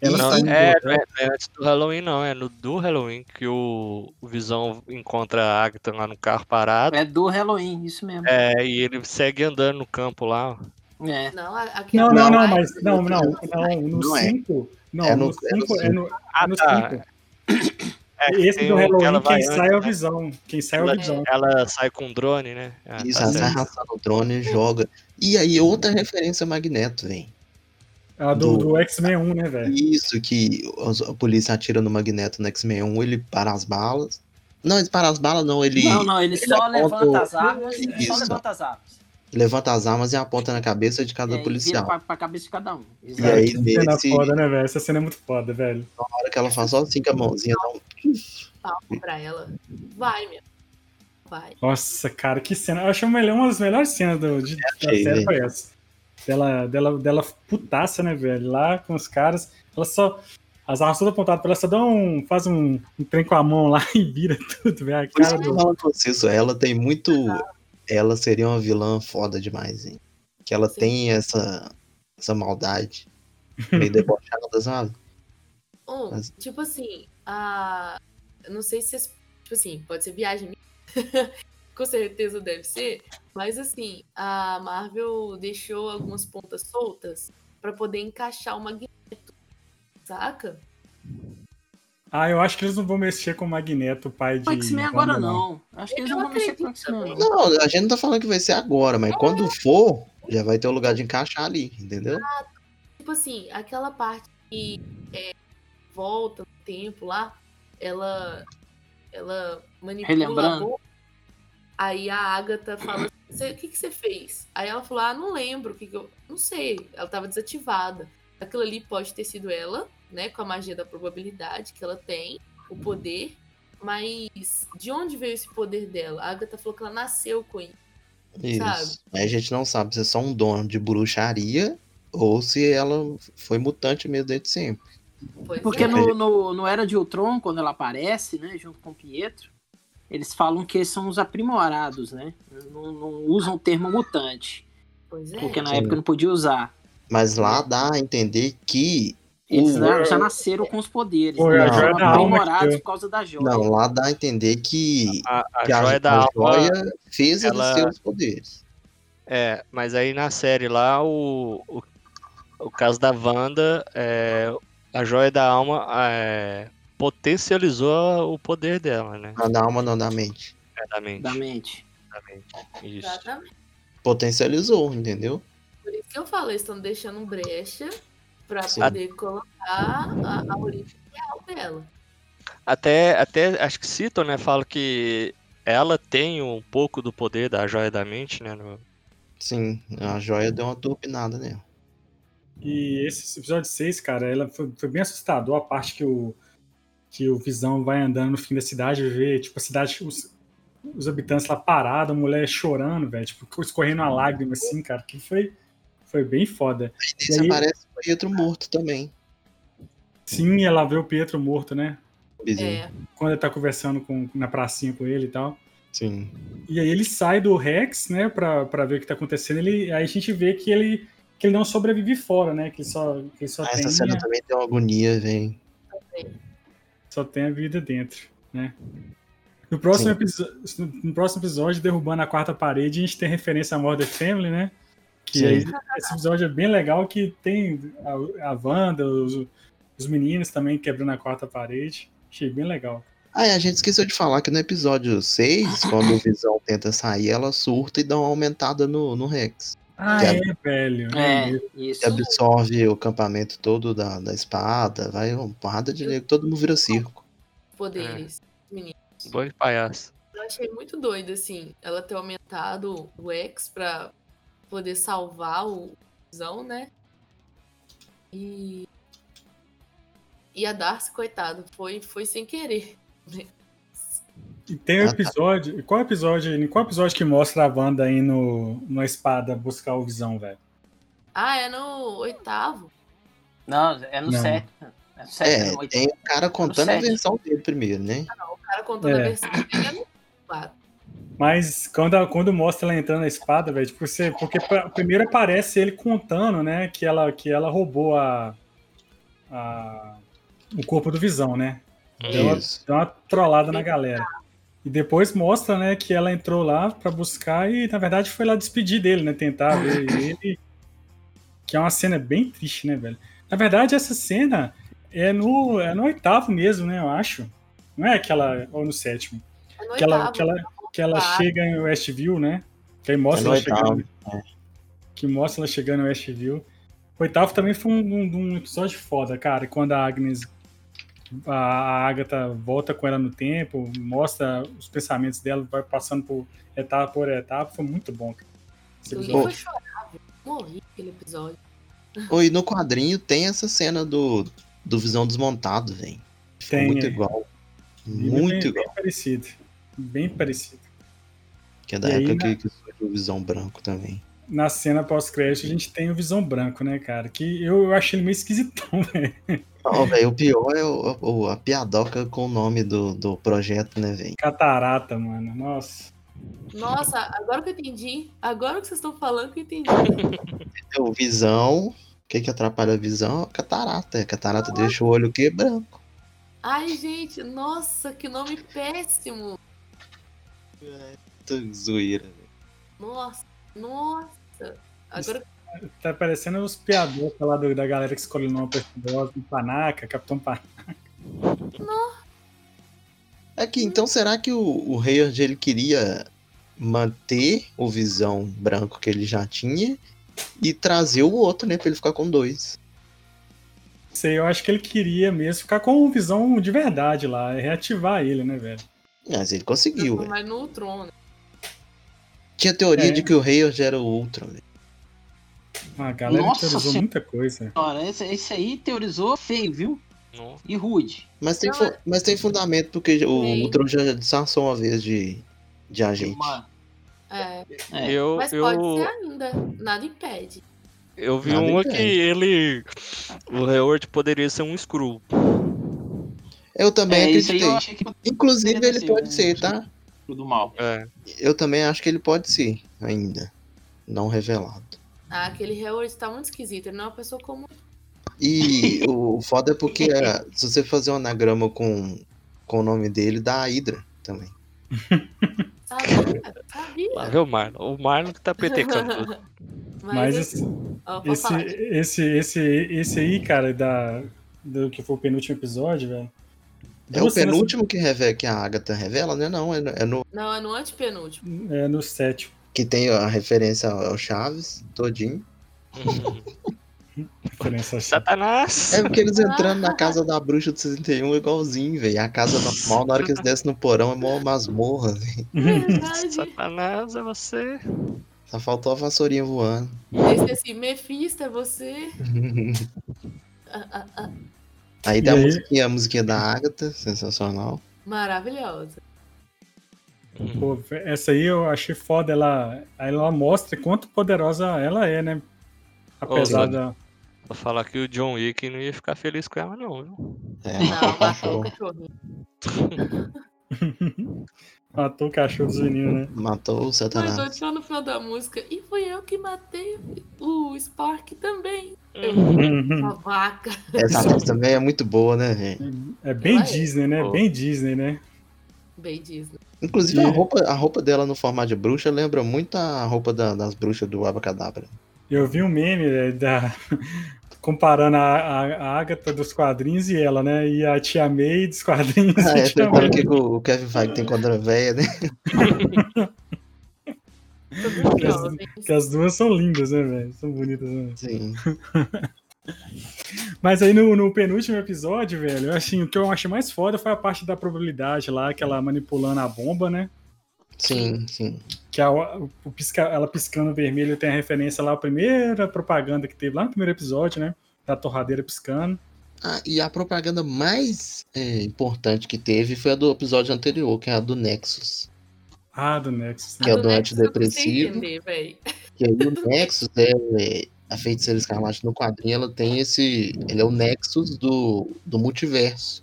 Ela não, é, não é, é, antes do Halloween, não. É no do Halloween que o, o Visão encontra a Agatha lá no carro parado. É do Halloween, isso mesmo. É, e ele segue andando no campo lá. É. Não, aqui não, não, não, mas não, não, não, no 5. Não, é no 5 é no 5. É no 5. É, Esse do Halloween, quem sai é o Visão. Quem sai é o Visão. Ela sai com um drone, né? Ah, Isso, tá ela sai arrastando o drone, joga. E aí, outra referência Magneto, vem. A do, do, do X-Men 1, né, velho? Isso, que a polícia atira no Magneto no X-Men 1, ele para as balas. Não, ele para as balas, não, ele. Não, não, ele, ele só levanta as armas. Ele só levanta as armas levanta as armas e aponta na cabeça de cada é, policial. Pra, pra cabeça de cada um. Exato. E aí, Essa cena é foda, né, velho? Essa cena é muito foda, velho. Na hora que ela faz só assim com a mãozinha, dá um. Palma pra ela. Vai, meu. Vai. Nossa, cara, que cena. Eu acho uma das melhores cenas do, de, da série foi essa. Dela, dela, dela putaça, né, velho? Lá com os caras. Ela só. As armas todas apontadas pra ela, só dá um. faz um, um trem com a mão lá e vira tudo, velho. A cara do... isso, ela tem muito ela seria uma vilã foda demais, hein? Que ela Sim. tem essa, essa maldade meio debochada, sabe? Um, Mas... tipo assim, a. não sei se. Tipo assim, pode ser viagem Com certeza deve ser. Mas assim, a Marvel deixou algumas pontas soltas para poder encaixar o Magneto. Saca? Ah, eu acho que eles não vão mexer com o Magneto, pai de. X-Men agora não. Acho que eles não vão mexer com o X-Men. Não, a gente não tá falando que vai ser agora, mas é. quando for, já vai ter o um lugar de encaixar ali, entendeu? Ah, tipo assim, aquela parte que é, volta no tempo lá, ela. Ela manipula a boca. Aí a Agatha fala assim, o que, que você fez? Aí ela falou, ah, não lembro, o que, que eu. Não sei, ela tava desativada. Aquilo ali pode ter sido ela né, com a magia da probabilidade que ela tem, o poder, mas de onde veio esse poder dela? A Agatha falou que ela nasceu com isso. Isso. Sabe? Aí a gente não sabe se é só um dono de bruxaria ou se ela foi mutante mesmo desde sempre. Pois Porque é. no, no, no, Era de Ultron, quando ela aparece, né, junto com o Pietro, eles falam que eles são os aprimorados, né? Não, não usam o termo mutante. Pois é. Porque na Sim. época não podia usar. Mas lá dá a entender que eles uh, já nasceram com os poderes. Né? Não, aprimorados por causa da joia. Não, lá dá a entender que, a, a, que joia, a, da a joia fez ela... eles os poderes. É, mas aí na série lá, o, o, o caso da Wanda, é, a joia da alma é, potencializou o poder dela, né? Não da alma, não da mente. É da mente. Da mente. Exatamente. Isso. Exatamente. Potencializou, entendeu? Por isso que eu falo, eles estão deixando brecha pra Sim. poder colocar a, a origem real dela. Até, até acho que citam, né? Fala que ela tem um pouco do poder da joia da mente, né? No... Sim, a joia deu uma turbinada nela. E esse episódio 6, cara, ela foi, foi, bem assustador a parte que o, que o Visão vai andando no fim da cidade e vê, tipo, a cidade, os, os habitantes lá parados, a mulher chorando, velho, tipo, escorrendo uma lágrima assim, cara, que foi, foi bem foda. Aí, aí aparece o Pietro morto também. Sim, ela vê o Pietro morto, né? É. Quando ele tá conversando com, na pracinha com ele e tal. Sim. E aí ele sai do Rex, né, pra, pra ver o que tá acontecendo. Ele, aí a gente vê que ele, que ele não sobrevive fora, né? Que ele só, que ele só ah, tem. Essa cena também tem uma agonia, vem. Só tem a vida dentro, né? No próximo, episódio, no próximo episódio, derrubando a quarta parede, a gente tem referência a Mother Family, né? Que aí, esse episódio é bem legal, que tem a, a Wanda, os, os meninos também quebrando a quarta parede. Achei bem legal. Ah, a gente esqueceu de falar que no episódio 6, quando o Visão tenta sair, ela surta e dá uma aumentada no, no Rex. Ah, é, ab... velho. É, é, isso. Que absorve o acampamento todo da, da espada, vai uma porrada de negro, todo mundo vira circo. Poderes, é. meninos. Boi de palhaço. Eu achei muito doido, assim, ela ter aumentado o X pra poder salvar o Visão, né? E e a Darcy, coitado, foi, foi sem querer. E tem um episódio. Qual episódio? Qual episódio que mostra a Wanda aí no, na espada buscar o visão, velho? Ah, é no oitavo. Não, é no sétimo. É, no sétimo, é tem o cara contando a versão dele primeiro, né? Ah, não, o cara contando é. a versão dele é no quatro. Mas quando, quando mostra ela entrando na espada, velho, tipo, você, porque pra, primeiro aparece ele contando, né, que ela, que ela roubou a, a o corpo do Visão, né? Deu uma, deu uma trollada na galera. E depois mostra, né, que ela entrou lá para buscar e, na verdade, foi lá despedir dele, né? Tentar ver ele. Que é uma cena bem triste, né, velho? Na verdade, essa cena é no, é no oitavo mesmo, né? Eu acho. Não é aquela. Ou no sétimo. É no que, ela, que ela, que ela chega em Westview, né? Que aí mostra é ela chegando. É. Que mostra ela chegando em Westview. O oitavo também foi um, um, um episódio foda, cara. Quando a Agnes a Agatha volta com ela no tempo, mostra os pensamentos dela, vai passando por etapa por etapa, foi muito bom. Eu vou chorar, morri aquele episódio. Oi, no quadrinho tem essa cena do, do Visão desmontado, velho. Tem. Muito é. igual. Muito bem, igual. Bem parecido. Bem parecido. Que é da e época aí, que, na... que o Visão branco também na cena pós-crédito a gente tem o Visão Branco, né, cara? Que eu, achei ele meio esquisitão, velho. Não, velho, o pior é o, o, a piadoca com o nome do, do projeto, né, velho? Catarata, mano. Nossa. Nossa, agora que eu entendi. Agora que vocês estão falando que eu entendi. o Visão. O que que atrapalha a visão? Catarata. Catarata nossa. deixa o olho que branco. Ai, gente, nossa, que nome péssimo. É, zoeira, velho. Nossa. Nossa! Agora. Tá parecendo os piadores lá do, da galera que escolhe o nome personagem, Panaca, Capitão Panaca. Nossa! Aqui, então será que o, o Hayward ele queria manter o visão branco que ele já tinha e trazer o outro, né? Pra ele ficar com dois. Sei, eu acho que ele queria mesmo ficar com visão de verdade lá, reativar ele, né, velho? Mas ele conseguiu. Mas no trono. Tinha teoria é. de que o Hayward era o Ultron. A galera Nossa teorizou senhora. muita coisa. Esse, esse aí teorizou feio, viu? Nossa. E rude. Mas tem, Não, mas tem fundamento, porque o Ultron já disfarçou uma vez de, de agente. É. é. Eu, mas eu... pode ser ainda. Nada impede. Eu vi Nada uma impede. que ele. O Hayward poderia ser um Skrull. Eu também é, acreditei. Eu Inclusive, ele pode ser, tá? Do mal. É. Eu também acho que ele pode ser, ainda. Não revelado. Ah, aquele Howard tá muito esquisito, ele não é uma pessoa comum. E o foda é porque é, se você fazer um anagrama com, com o nome dele, dá a Hydra também. Sabia, sabia. Lá vê o Marlon. O Marlon que tá petecando tudo. Mas, Mas esse, esse, esse, esse, esse aí, cara, da, do que foi o penúltimo episódio, velho, É o penúltimo que, revela, que a Agatha revela, né? Não, é no, é no. Não, é no antepenúltimo. É no sétimo. Que tem a referência ao Chaves, todinho. Satanás! É porque eles entrando na casa da bruxa do 61 é igualzinho, velho. A casa normal, na hora que eles descem no porão, é mó masmorra, velho. Satanás, é você. Só faltou a vassourinha voando. Esse assim, Mephisto, é você. ah, ah, ah. Aí tem a musiquinha, a musiquinha da Agatha, sensacional. Maravilhosa. Pô, essa aí eu achei foda. Ela, ela mostra quanto poderosa ela é, né? Apesar Ô, da. Vou falar que o John Wick não ia ficar feliz com ela, não, viu? É, não, matou o cachorrinho. matou o cachorro dos meninos, né? Matou o Satanás. Mas no final da música. E foi eu que matei o Spark também. Uhum. vaca. Essa atriz também é muito boa, né, gente? É bem Disney, né? Bem Disney, né? Bem Disney. Inclusive, a roupa, a roupa dela no formato de bruxa lembra muito a roupa da, das bruxas do Abacadabra. Eu vi um meme né, da, comparando a, a, a Agatha dos quadrinhos e ela, né? E a Tia May dos quadrinhos. Ah, é, tem que o Kevin Feige tem contra a véia, né? que, as, que as duas são lindas, né, velho? São bonitas, né? Sim. Mas aí no, no, penúltimo episódio, velho, assim, o que eu achei mais foda foi a parte da probabilidade lá, que ela manipulando a bomba, né? Sim, sim. Que a, o, pisca, ela piscando vermelho tem a referência lá, a primeira propaganda que teve lá no primeiro episódio, né? Da torradeira piscando. Ah, e a propaganda mais é, importante que teve foi a do episódio anterior, que é a do Nexus. Ah, do Nexus. Né? Que é do, do antidepressivo. Entender, que aí o Nexus é, é a Feiticeira Escarlate no quadrinho, ela tem esse. Ele é o Nexus do, do multiverso.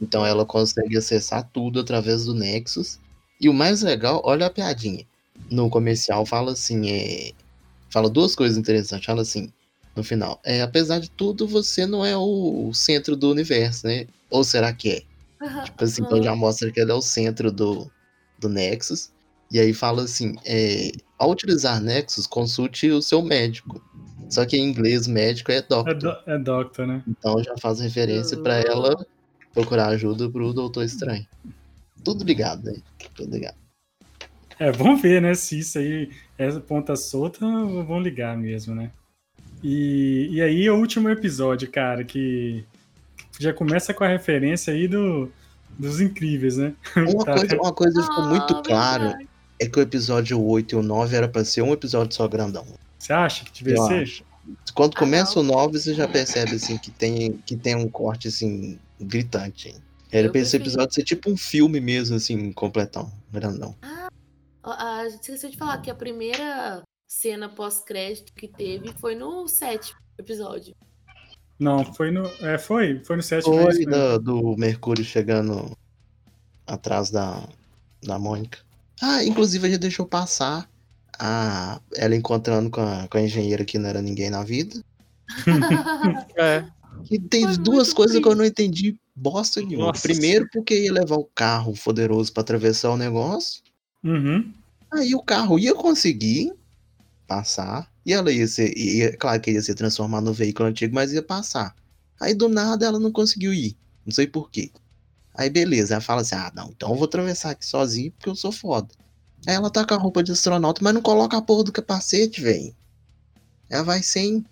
Então ela consegue acessar tudo através do Nexus. E o mais legal, olha a piadinha. No comercial fala assim, é. Fala duas coisas interessantes. Fala assim, no final. É, apesar de tudo, você não é o centro do universo, né? Ou será que é? Uhum. Tipo assim, então já mostra que ele é o centro do, do Nexus. E aí fala assim: é, ao utilizar Nexus, consulte o seu médico. Só que em inglês, médico é doctor. É, do, é doctor, né? Então já faz referência para ela procurar ajuda pro Doutor Estranho. Tudo ligado, né? Tudo ligado. É, vamos ver, né? Se isso aí é ponta solta, vão ligar mesmo, né? E, e aí, o último episódio, cara, que já começa com a referência aí do, dos incríveis, né? Uma, tá. coisa, uma coisa ficou muito oh, claro é que o episódio 8 e o 9 era pra ser um episódio só grandão. Você acha que devia ser? Acho. Quando ah, começa o 9, você já percebe assim que tem, que tem um corte assim gritante. Era pra esse episódio ser tipo um filme mesmo, assim, completão, grandão. Ah, a, a, esqueci de falar que a primeira cena pós-crédito que teve foi no sétimo episódio. Não, foi no. É, foi, foi no sétimo. Foi do, do Mercúrio chegando atrás da, da Mônica. Ah, inclusive a gente deixou passar a, ela encontrando com a, com a engenheira que não era ninguém na vida. é. E tem Foi duas coisas que eu não entendi bosta nenhuma. Nossa. Primeiro, porque ia levar o carro poderoso para atravessar o negócio. Uhum. Aí o carro ia conseguir passar. E ela ia ser. Ia, claro que ia se transformar no veículo antigo, mas ia passar. Aí do nada ela não conseguiu ir. Não sei porquê. Aí beleza, ela fala assim: ah, não, então eu vou atravessar aqui sozinho porque eu sou foda. Aí ela tá com a roupa de astronauta, mas não coloca a porra do capacete, velho. Ela vai sem.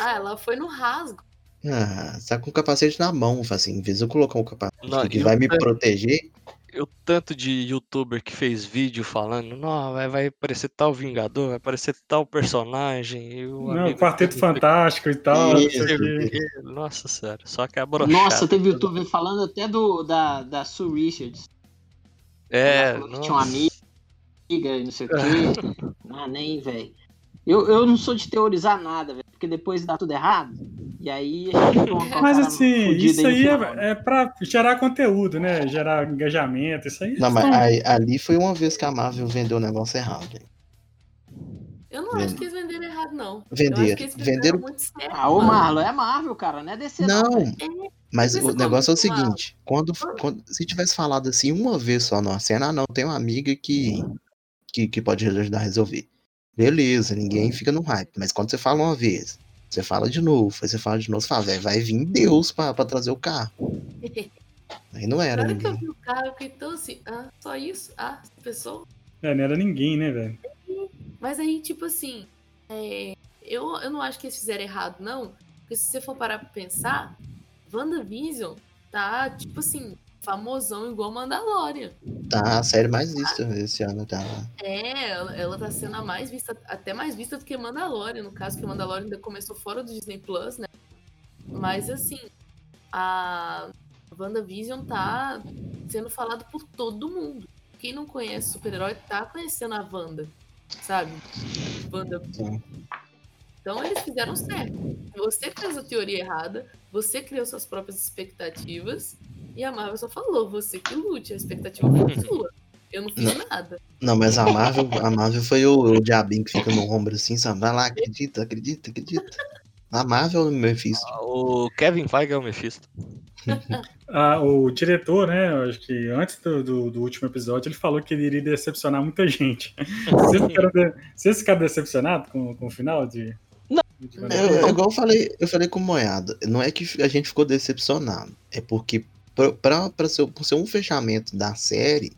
Ah, ela foi no rasgo. Ah, tá com o capacete na mão, assim, em vez de eu colocar um capacete não, que vai me proteger. O tanto de youtuber que fez vídeo falando, não, vai, vai aparecer tal Vingador, vai aparecer tal personagem. O não, Quarteto Fantástico e tal. Isso, Nossa senhora, só que é brochada. Nossa, teve youtuber falando até do, da, da Sue Richards. É. Tinha uma amiga e não sei o quê. ah, nem, velho. Eu, eu não sou de teorizar nada, velho, porque depois dá tudo errado. E aí Mas assim, isso aí, é, é pra gerar conteúdo, né? Gerar engajamento, isso aí. Não, mas aí, ali foi uma vez que a Marvel vendeu o negócio errado. Eu não acho que eles venderam errado, não. Venderam. venderam... Muito certo, ah, o Marlon é Marvel, cara, não é DC. Não, não é, mas o negócio é o seguinte: quando, quando, se tivesse falado assim uma vez só numa cena, ah, não, tem uma amiga que, que, que pode ajudar a resolver. Beleza, ninguém fica no hype. Mas quando você fala uma vez, você fala de novo, aí você fala de novo, você fala, vai vir Deus pra, pra trazer o carro. Aí não era ninguém. que eu vi o carro, eu fiquei tão assim, ah, só isso? Ah, pessoa? É, não era ninguém, né, velho? Mas aí, tipo assim, é, eu, eu não acho que eles fizeram errado, não. Porque se você for parar pra pensar, WandaVision tá, tipo assim, famosão igual Mandalorian. Tá, a série mais vista esse ano, tá? É, ela, ela tá sendo a mais vista, até mais vista do que Mandalorian, no caso que Mandalorian ainda começou fora do Disney Plus, né? Mas assim, a WandaVision tá sendo falado por todo mundo. Quem não conhece super-herói tá conhecendo a Wanda, sabe? Wanda. Então eles fizeram certo. Você fez a teoria errada, você criou suas próprias expectativas e a Marvel só falou, você que lute, a expectativa foi sua. Eu não fiz não, nada. Não, mas a Marvel, a Marvel foi o, o diabinho que fica no ombro assim, sabe? Vai lá, acredita, acredita, acredita. A Marvel é o Mephisto. Ah, o Kevin Feige é o Mephisto. ah, o diretor, né? Acho que antes do, do, do, último episódio, ele falou que ele iria decepcionar muita gente. Vocês ficaram, decepcionados com, com o final de, é, igual eu falei, eu falei com o Moiado, não é que a gente ficou decepcionado, é porque para ser, ser um fechamento da série,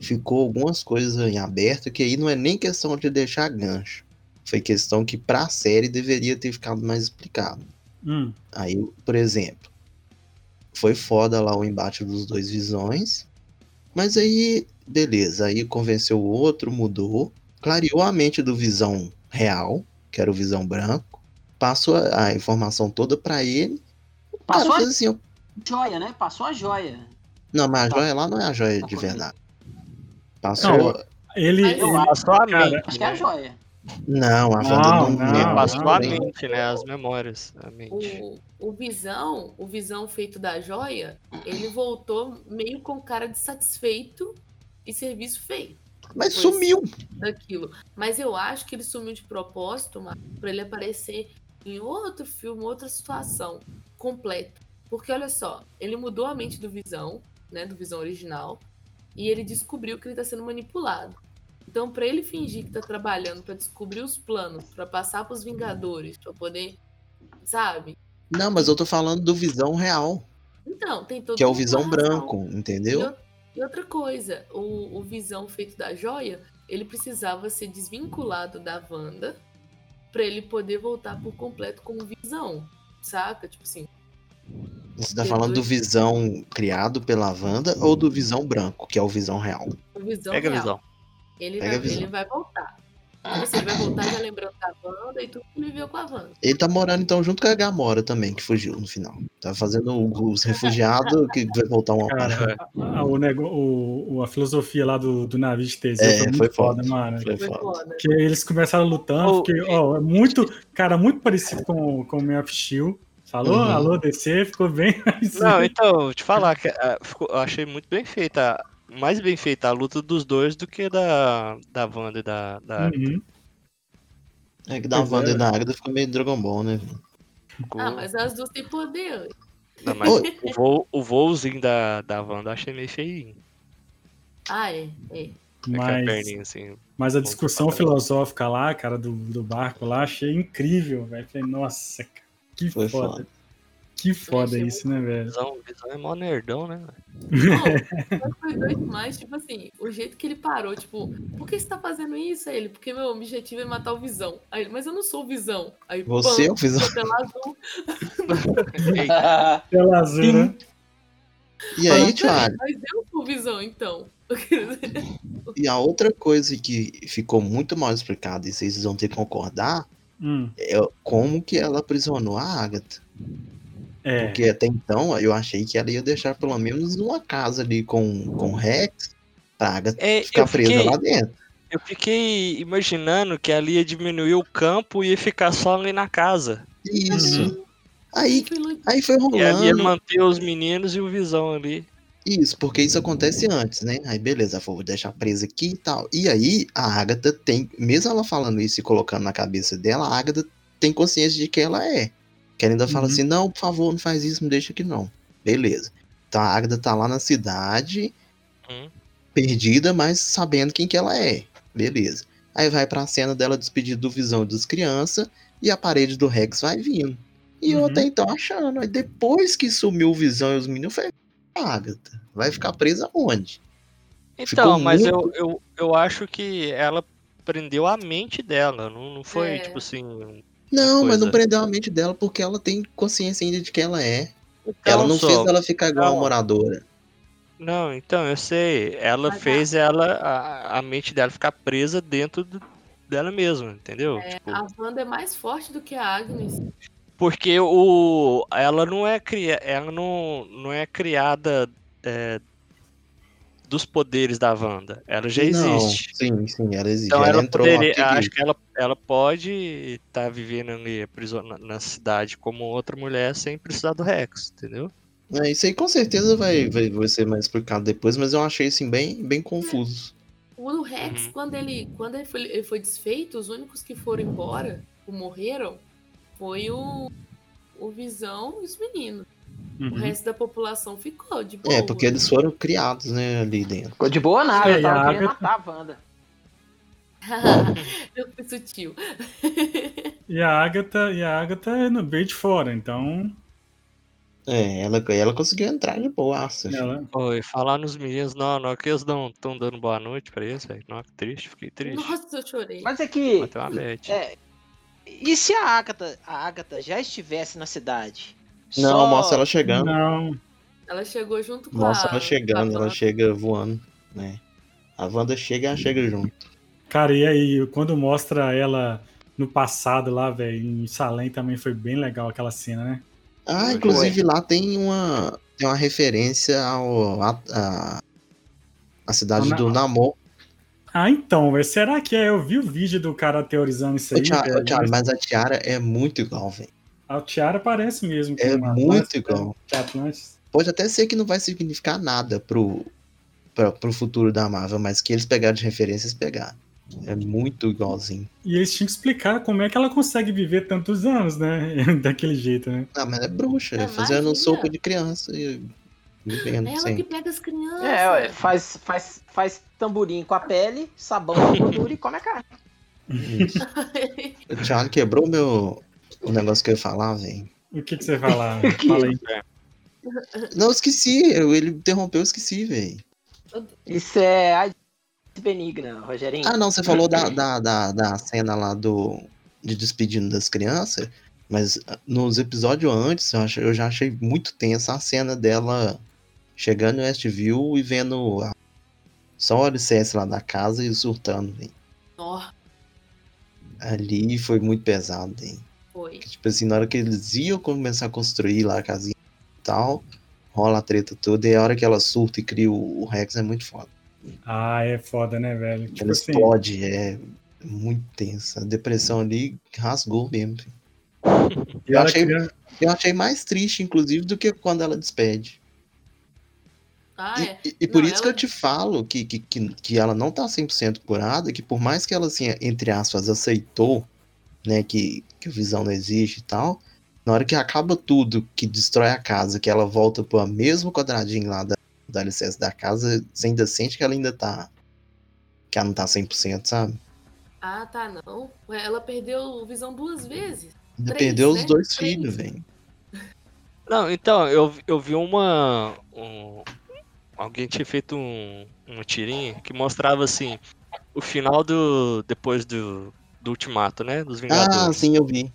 ficou algumas coisas em aberto que aí não é nem questão de deixar gancho. Foi questão que para a série deveria ter ficado mais explicado. Hum. Aí, por exemplo, foi foda lá o embate dos dois visões, mas aí, beleza, aí convenceu o outro, mudou, clareou a mente do visão real, que era o visão branco, passou a, a informação toda para ele. Passou cara, a assim, eu... joia, né? Passou a joia. Não, mas a tá. joia lá não é a joia de verdade. Passou. Não, ele, ele passou a mente. Acho que é a joia. Não, a joia não, não, não, passou não, a mente, né? As memórias. A mente. O, o Visão, o Visão feito da joia, ele voltou meio com cara de satisfeito e serviço feito. Mas sumiu. Daquilo. Mas eu acho que ele sumiu de propósito, para ele aparecer em outro filme, outra situação, completo. Porque olha só, ele mudou a mente do Visão, né, do Visão original, e ele descobriu que ele está sendo manipulado. Então, para ele fingir que está trabalhando para descobrir os planos, para passar para os Vingadores, para poder, sabe? Não, mas eu tô falando do Visão real. Então, tem todo Que é o Visão branco, entendeu? Eu, e outra coisa, o, o Visão feito da joia, ele precisava ser desvinculado da Wanda para ele poder voltar por completo como Visão, saca? Tipo assim. Você tá falando do Visão criado pela Wanda ou do Visão branco, que é o Visão real? O Visão Pega real. Visão. Ele, vai, visão. ele vai voltar. Você vai voltar já lembrando da Wanda e tudo que com a Wanda. Ele tá morando então junto com a Gamora também, que fugiu no final. Tá fazendo os refugiados que vai voltar uma Cara, a, o, o, a filosofia lá do, do navio de Teseu é, foi foi foda, foda, mano. Foi, foi foda. Que eles começaram lutando, porque, ó, é muito, cara, muito parecido com, com o Man of Steel. Falou? Uhum. Alô, DC, ficou bem. Não, então, te falar que uh, ficou, eu achei muito bem feita mais bem feita a luta dos dois do que da, da Wanda e da, da uhum. É que da pois Wanda é. e da Agatha ficou meio Dragon Ball, né? Ficou... Ah, mas as duas têm poder. Não, mas o, voo, o voozinho da, da Wanda eu achei meio feinho. Ah, é. é. Mas, assim, mas a discussão filosófica lá, cara, do, do barco lá, achei incrível, velho. Falei, nossa, que Foi foda. foda. Que foda isso, né, velho? Visão, visão é mó nerdão, né? Não, foi doido demais, tipo assim, o jeito que ele parou, tipo, por que você tá fazendo isso? Aí ele, porque meu objetivo é matar o Visão. Aí ele, mas eu não sou o Visão. Aí, você é o Visão? Tela azul. Tela azul, né? E aí, Thiago? Mas eu sou o Visão, então. e a outra coisa que ficou muito mal explicada, e vocês vão ter que concordar, hum. é como que ela aprisionou a Agatha. É. Porque até então eu achei que ela ia deixar pelo menos uma casa ali com, com Rex pra é, ficar presa fiquei, lá dentro. Eu fiquei imaginando que ela ia diminuir o campo e ia ficar só ali na casa. Isso. Uhum. Aí, aí foi rolando. E ela ia manter os meninos e o Visão ali. Isso, porque isso acontece antes, né? Aí beleza, vou deixar presa aqui e tal. E aí a Agatha tem, mesmo ela falando isso e colocando na cabeça dela, a Agatha tem consciência de que ela é. Que ela ainda uhum. fala assim: não, por favor, não faz isso, não deixa aqui não. Beleza. Então a Agatha tá lá na cidade, uhum. perdida, mas sabendo quem que ela é. Beleza. Aí vai pra cena dela despedida do Visão das crianças e a parede do Rex vai vindo. E uhum. eu até então achando. Aí depois que sumiu o Visão e os meninos, eu falei, a Agatha. Vai ficar presa onde? Então, mas muito... eu, eu, eu acho que ela prendeu a mente dela, não, não foi, é. tipo assim. Não, coisa... mas não prendeu a mente dela porque ela tem consciência ainda de que ela é. Então, ela não só... fez ela ficar igual não. a moradora. Não, então, eu sei. Ela mas fez a... ela, a, a mente dela ficar presa dentro do, dela mesma, entendeu? É, tipo... A Wanda é mais forte do que a Agnes. Porque o, ela não é, cria, ela não, não é criada é, dos poderes da Wanda. Ela já existe. Não, sim, sim, ela existe. Então ela, ela poderia, acho que ela, ela pode estar tá vivendo ali na, na cidade como outra mulher sem precisar do Rex, entendeu? É, isso aí com certeza vai, vai, vai ser mais explicado depois, mas eu achei assim bem, bem confuso. O Rex, uhum. quando, ele, quando ele, foi, ele foi desfeito, os únicos que foram embora, ou morreram, foi o, o Visão e os meninos. Uhum. O resto da população ficou de boa. É, porque eles foram criados, né, ali dentro. Ficou de boa nada, é, eu tava querendo matar a Wanda. eu fui sutil. e a Agatha, e a Agatha é no veio de fora, então. É, ela, ela conseguiu entrar de boa, ela... Oi, falar nos meninos, não, não, que eles não estão dando boa noite pra eles, velho. Não, que triste, fiquei triste. Nossa, eu chorei. Mas é que. É, e se a Agatha, a Agatha já estivesse na cidade? Não, só... mostra ela chegando. Não. Ela chegou junto com Mostra a... ela chegando, ela chega voando, né? A Wanda chega e ela chega junto. Cara, e aí, quando mostra ela no passado lá, velho, em Salem também foi bem legal aquela cena, né? Ah, inclusive lá tem uma, tem uma referência ao a, a, a cidade do Namor. Ah, então, véio, será que é? Eu vi o vídeo do cara teorizando isso aí. Thiago, Thiago, mas a Tiara é muito igual, velho. A Tiara parece mesmo. É muito igual. Pode até ser que não vai significar nada pro, pra, pro futuro da Marvel, mas que eles pegaram de referências, pegaram. É muito igualzinho. E eles tinham que explicar como é que ela consegue viver tantos anos, né? Daquele jeito, né? Ah, mas é bruxa, é fazendo sopa de criança e vivendo Ela sempre. que pega as crianças. É, ué, faz, faz, faz tamborim com a pele, sabão com gordura e come a carne. Isso. o Thiago quebrou meu, o negócio que eu ia falar, velho. O que, que você ia falar? Fala aí. Não, esqueci. Ele interrompeu, eu esqueci, velho. Isso é benigna, Rogerinho. Ah, não, você falou da, da, da, da cena lá do de despedindo das crianças, mas ah, nos episódios antes eu, eu já achei muito tensa a cena dela chegando no Westview e vendo a, só o alicerce lá da casa e surtando, velho. Oh. Ali foi muito pesado, hein? Foi. Tipo assim, na hora que eles iam começar a construir lá a casinha e tal, rola a treta toda, e a hora que ela surta e cria o, o Rex é muito foda. Ah, é foda, né, velho? Tipo ela assim... explode, é muito tensa. A depressão ali rasgou mesmo. Eu achei, eu achei mais triste, inclusive, do que quando ela despede. Ah, é. E, e, e por não, isso ela... que eu te falo que, que, que, que ela não tá 100% curada, que por mais que ela, assim, entre aspas, aceitou, né, que, que o Visão não existe e tal, na hora que acaba tudo, que destrói a casa, que ela volta pro mesmo quadradinho lá da, da licença da casa, você ainda sente que ela ainda tá. Que ela não tá 100%, sabe? Ah, tá, não. Ela perdeu o visão duas vezes. Ainda Três, perdeu né? os dois Três. filhos, velho. Não, então, eu, eu vi uma. Um, alguém tinha feito um, uma tirinha que mostrava assim. O final do. Depois do, do Ultimato, né? Dos Vingadores. Ah, sim, eu vi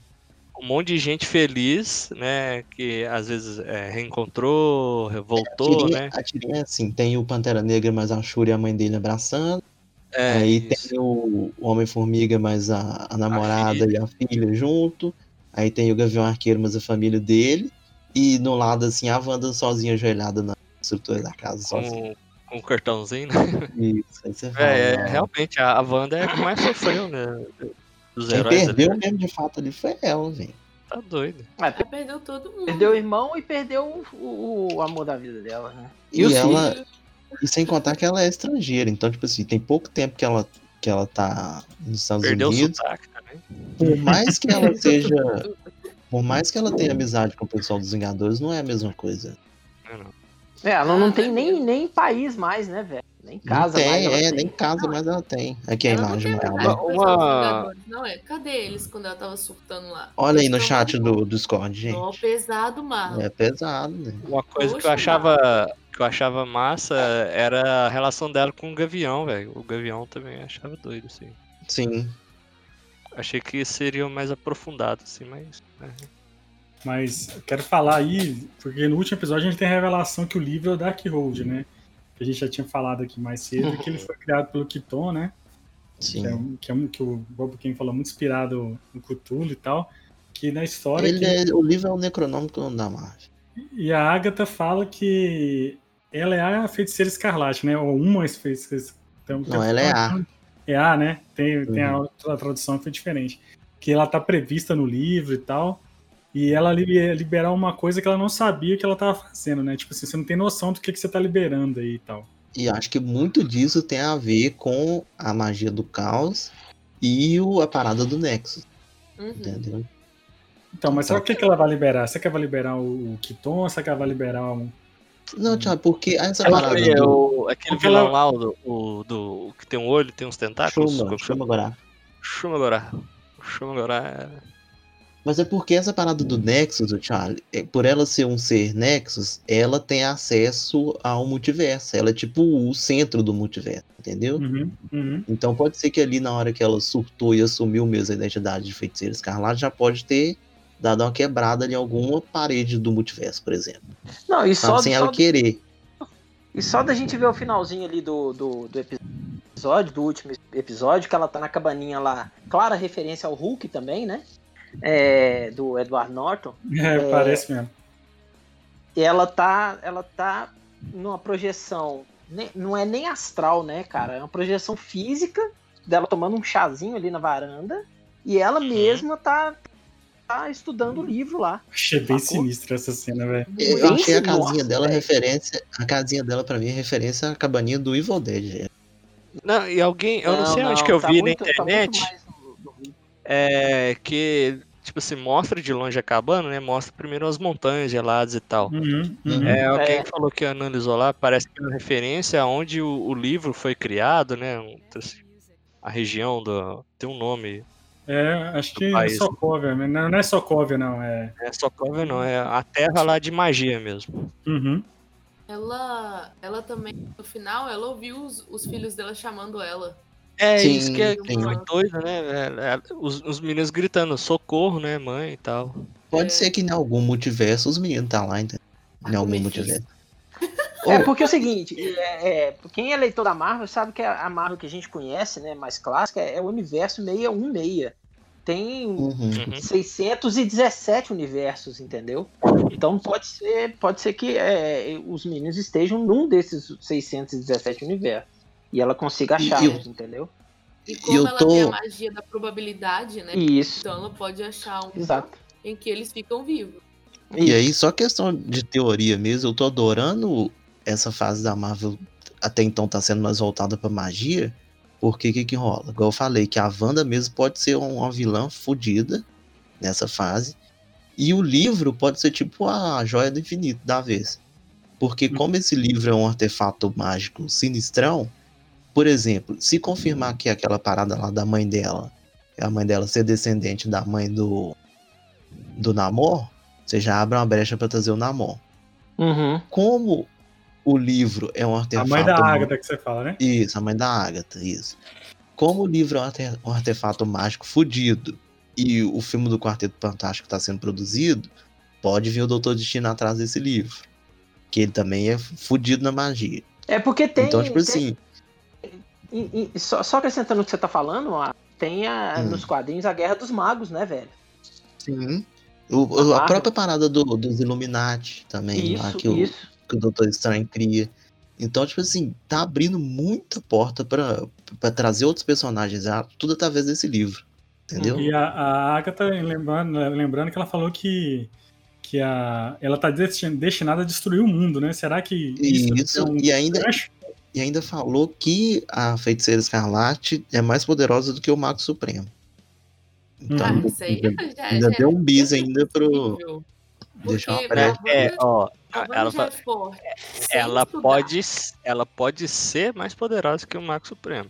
um monte de gente feliz, né? Que às vezes é, reencontrou, voltou, a tirinha, né? A tirinha é assim, tem o Pantera Negra, mas a Shuri e a mãe dele abraçando. É, aí isso. tem o Homem-Formiga, mas a, a namorada a e a filha junto. Aí tem o Gavião Arqueiro, mas a família dele. E no lado, assim, a Wanda sozinha ajoelhada na estrutura da casa, sozinha. Com um cartãozinho, né? Isso, aí você fala. É, é realmente, a Wanda é que mais sofreu, né? Dos Quem perdeu ali. mesmo de fato ali foi ela, velho. Tá doido. Mas ela perdeu todo mundo. Perdeu o irmão e perdeu o, o amor da vida dela, né? E, e ela. E sem contar que ela é estrangeira, então, tipo assim, tem pouco tempo que ela, que ela tá nos Estados perdeu Unidos. O sotaque também. Por mais que ela seja. por mais que ela tenha amizade com o pessoal dos Vingadores, não é a mesma coisa. Não, não. É, ela não tem nem, nem país mais, né, velho? Nem casa tem, mais. É, tem. nem casa mais ela tem. Aqui a imagem real. Uma... Não é, cadê eles quando ela tava surtando lá? Olha aí no chat do, do Discord, gente. Pesado, mano. É pesado, né? Uma coisa Poxa, que eu achava. que eu achava massa era a relação dela com o Gavião, velho. O Gavião também achava doido, assim. Sim. Achei que seria mais aprofundado, assim, mas. É. Mas quero falar aí, porque no último episódio a gente tem a revelação que o livro é o Darkhold, né? Que a gente já tinha falado aqui mais cedo, que ele foi criado pelo Kiton, né? Sim. Que é, um, que, é um, que o Bob King falou muito inspirado no Cthulhu e tal. Que na história. Ele que... é, o livro é o Necronômico da Marvel. E a Agatha fala que ela é a feiticeira escarlate, né? Ou uma feiticeira. Então, Não, ela é a. É a, né? Tem, uhum. tem a, uhum. a tradução que foi diferente. Que ela tá prevista no livro e tal. E ela liberar uma coisa que ela não sabia que ela tava fazendo, né? Tipo assim, você não tem noção do que, que você tá liberando aí e tal. E acho que muito disso tem a ver com a magia do caos e o, a parada do Nexus. Uhum. Entendeu? Então, mas sabe o que, que ela vai liberar? Você quer vai liberar o, o Kiton? Você quer vai liberar um. Não, Thiago, porque essa ela parada. É o, aquele vilão ela... lá, do, o, do, que tem um olho, tem uns tentáculos. Chama, chama agora. Chama agora. Chama agora. Mas é porque essa parada do Nexus, o Charlie, é, por ela ser um ser Nexus, ela tem acesso ao multiverso. Ela é tipo o centro do multiverso, entendeu? Uhum, uhum. Então pode ser que ali na hora que ela surtou e assumiu mesmo a identidade de feiticeira escarlate, já pode ter dado uma quebrada em alguma parede do multiverso, por exemplo. Não, e só, sem só ela querer. E só da gente ver o finalzinho ali do, do, do, episódio, do último episódio, que ela tá na cabaninha lá, clara referência ao Hulk também, né? É, do Edward Norton. É, é, parece mesmo. Ela tá, ela tá numa projeção, não é nem astral, né, cara? É uma projeção física dela tomando um chazinho ali na varanda e ela uhum. mesma tá tá estudando o livro lá. Achei bem sinistra essa cena, velho. Eu achei a casinha Nossa, dela véio. referência. A casinha dela, pra mim, é referência à cabaninha do Evil Dead. Não, e alguém. Eu não, não sei não, onde que eu tá vi muito, na tá internet. Tá é que tipo assim, mostra de longe a cabana, né? Mostra primeiro as montanhas geladas e tal. Uhum, uhum. É, alguém é. falou que analisou lá, parece que é uma referência aonde o, o livro foi criado, né? Assim, a região do. Tem um nome. É, acho que é Sokovia, não, não é Sokovia, não. É... é Sokovia, não, é a terra lá de magia mesmo. Uhum. Ela, ela também, no final, ela ouviu os, os filhos dela chamando ela. É sim, isso que é muito doido, né? É, os, os meninos gritando socorro, né, mãe e tal. Pode é. ser que em algum multiverso os meninos tá lá, entendeu? Em algum multiverso. É porque é o seguinte, é, é, quem é leitor da Marvel sabe que a Marvel que a gente conhece, né, mais clássica, é o universo 616. Tem uhum. 617 universos, entendeu? Então pode ser, pode ser que é, os meninos estejam num desses 617 universos. E ela consiga achar, eu, entendeu? E como eu ela tô... tem a magia da probabilidade, né? Isso. Então ela pode achar um Exato. em que eles ficam vivos. E aí, só questão de teoria mesmo, eu tô adorando essa fase da Marvel até então tá sendo mais voltada pra magia. Porque o que, que rola? Igual eu falei, que a Wanda mesmo pode ser uma vilã fodida nessa fase. E o livro pode ser tipo a joia do infinito da vez. Porque hum. como esse livro é um artefato mágico sinistrão, por exemplo, se confirmar que aquela parada lá da mãe dela, a mãe dela ser descendente da mãe do do Namor, você já abre uma brecha para trazer o Namor. Uhum. Como o livro é um artefato. A mãe da Agatha que você fala, né? Isso, a mãe da Agatha, isso. Como o livro é um artefato mágico fudido e o filme do Quarteto Fantástico está sendo produzido, pode vir o Doutor Destino atrás desse livro. Que ele também é fudido na magia. É porque tem. Então, tipo tem, assim. E, e, só, só acrescentando o que você tá falando, ó, tem a, hum. nos quadrinhos a Guerra dos Magos, né, velho? Sim. O, a, a própria parada do, dos Illuminati também, isso, lá, que, o, que o Doutor Estranho cria. Então, tipo assim, tá abrindo muita porta para trazer outros personagens, tudo através desse livro. Entendeu? E a, a Agatha, lembrando, lembrando que ela falou que, que a, ela tá destinada a destruir o mundo, né? Será que isso, isso é um e ainda e ainda falou que a feiticeira escarlate é mais poderosa do que o Mago Supremo. Então, ah, isso aí ainda, já, ainda já deu um bis ainda pro. Deixar uma brecha. É, ó, ela, é ela pode, ela pode ser mais poderosa que o Mago Supremo.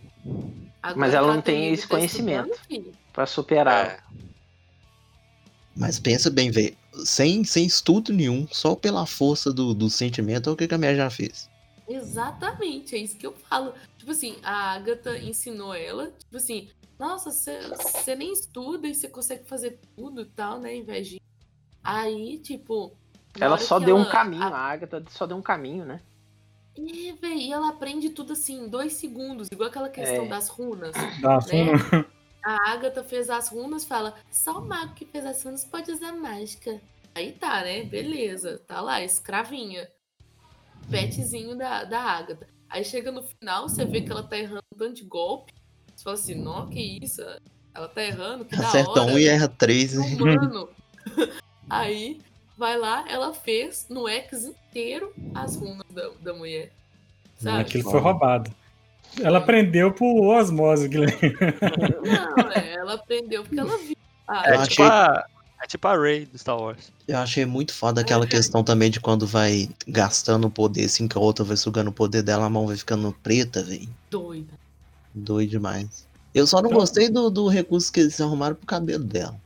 Agora Mas ela não tem esse conhecimento para superar. É. Mas pensa bem, velho. Sem, sem estudo nenhum, só pela força do, do sentimento, é o que a Mia já fez. Exatamente, é isso que eu falo. Tipo assim, a Agatha ensinou ela, tipo assim, nossa, você nem estuda e você consegue fazer tudo e tal, né, invejinha. Aí, tipo. Ela só deu ela, um caminho, a... a Agatha só deu um caminho, né? É, velho, e ela aprende tudo assim, em dois segundos, igual aquela questão é. das runas. Das né? runas. A Agatha fez as runas, fala, só o mago que fez as runas pode usar mágica. Aí tá, né? Beleza, tá lá, escravinha. Petzinho da, da Agatha. Aí chega no final, você vê que ela tá errando um tanto de golpe. Você fala assim, não, que isso? Ela tá errando, que Acerta da hora. um e erra três. Mano. Aí vai lá, ela fez no X inteiro as runas da, da mulher. Sabe? Aquilo foi roubado. Ela aprendeu por osmose, Guilherme. Não, é, ela aprendeu porque ela viu. Ah, é, tipo achei... a, é tipo a Rey do Star Wars. Eu achei muito foda aquela questão também de quando vai gastando o poder, assim, que a outra vai sugando o poder dela, a mão vai ficando preta, velho. Doida. Doido demais. Eu só não gostei do, do recurso que eles arrumaram pro cabelo dela.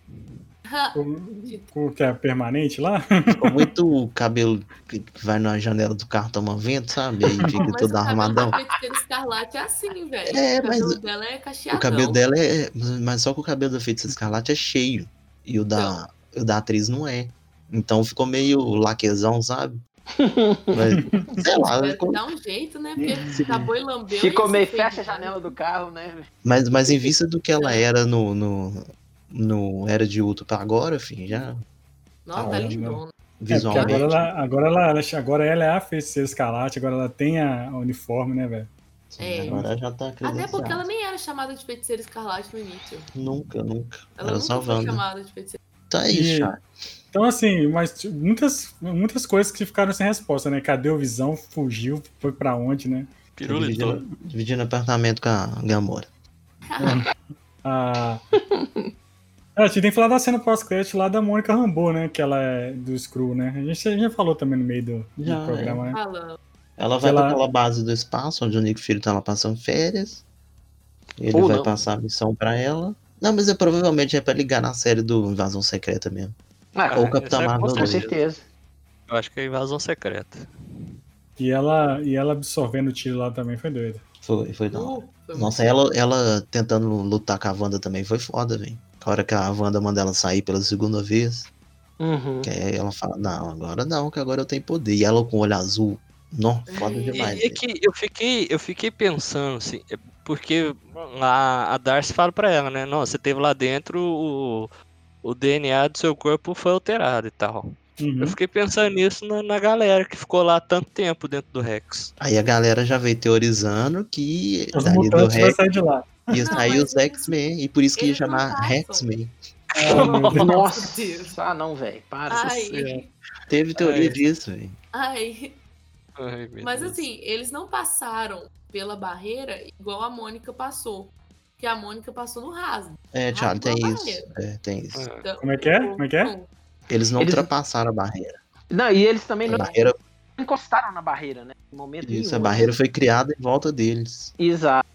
O que é permanente lá? Ficou muito cabelo que vai na janela do carro tomar vento, sabe? Aí fica todo armadão. O escarlate é assim, velho. É, mas. O cabelo dela é cacheadão. O cabelo dela é. Mas só que o cabelo da feiticeira escarlate é cheio. E o da, então. o da atriz não é. Então ficou meio laquezão, sabe? Mas, sei lá. Ficou... Dá um jeito, né? Porque acabou e lambeu. Ficou meio fecha a janela do carro, né? Mas, mas em vista do que ela era no, no, no Era de Ultron pra agora, enfim, já. Nossa, tá, tá lindona. Visualmente. É, agora, ela, agora, ela, agora ela é a feiticeira escarlate, agora ela tem a, a uniforme, né, velho? É. Agora já tá Até porque ela nem era chamada de feiticeira escarlate no início. Nunca, nunca. Ela era nunca foi chamada de feiticeira. Tá aí, e, Então, assim, mas muitas, muitas coisas que ficaram sem resposta, né? Cadê o Visão? Fugiu, foi pra onde, né? Dividindo, dividindo apartamento com a Gamora. ah, a gente tem que falar da cena pós-crédito lá da Mônica Rambeau, né? Que ela é do Screw, né? A gente, a gente já falou também no meio do, já, do programa, é. né? Ela vai ela... pra base do espaço, onde o Nick Fury tá lá passando férias. Ele Ou vai não. passar a missão pra ela. Não, mas é provavelmente é pra ligar na série do Invasão Secreta mesmo. Ah, Ou o Capitão é Marvel. Com certeza. Eu acho que é Invasão Secreta. E ela, e ela absorvendo o tiro lá também foi doida. Foi, foi não. Uh, Nossa, ela, ela tentando lutar com a Wanda também foi foda, velho. A hora que a Wanda manda ela sair pela segunda vez. Uhum. Que aí ela fala, não, agora não, que agora eu tenho poder. E ela com o olho azul. Não, foda demais. E, é que eu fiquei, eu fiquei pensando, assim, é porque a, a Darcy fala pra ela, né? Não, você teve lá dentro, o, o DNA do seu corpo foi alterado e tal. Uhum. Eu fiquei pensando nisso na, na, galera que ficou lá tanto tempo dentro do Rex. Aí a galera já veio teorizando que Os dali do Rex. Sair de lá. Ia sair os X-Men, e por isso que ia chamar X-Men. Oh, Nossa, ah não, velho, para. Teve teoria Ai. disso, velho. Ai. Ai Mas Deus. assim, eles não passaram pela barreira igual a Mônica passou. Que a Mônica passou no raso. É, Thiago, tem isso. É, tem isso. Então, Como é que é? Como é que é? Eles não eles... ultrapassaram a barreira. Não, e eles também a não barreira... encostaram na barreira, né? No momento isso, nenhum. a barreira foi criada em volta deles. Exato.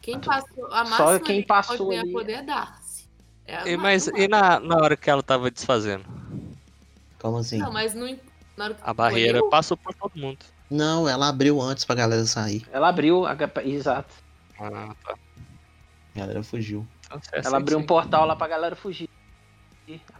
Quem passou, a Só quem passou ali... poder é Darcy. É e, mas e na, na hora que ela tava desfazendo? Como assim? Não, mas no, a barreira eu... passou por todo mundo. Não, ela abriu antes pra galera sair. Ela abriu, a... exato. Ah, tá. A galera fugiu. É ela abriu sim. um portal lá pra galera fugir.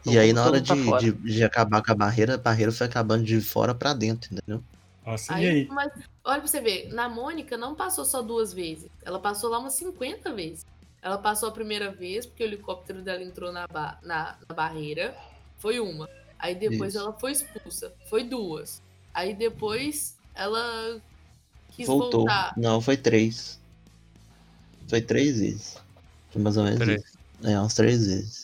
E aí, na hora de, de, de, acabar com a barreira, a barreira foi acabando de fora pra dentro, entendeu? Nossa, aí, e aí? Mas, olha pra você ver, na Mônica não passou só duas vezes. Ela passou lá umas 50 vezes. Ela passou a primeira vez, porque o helicóptero dela entrou na, ba na, na barreira. Foi uma. Aí depois Isso. ela foi expulsa. Foi duas. Aí depois ela quis Voltou. voltar. Não, foi três. Foi três vezes. Foi mais ou menos três. isso. É, umas três vezes.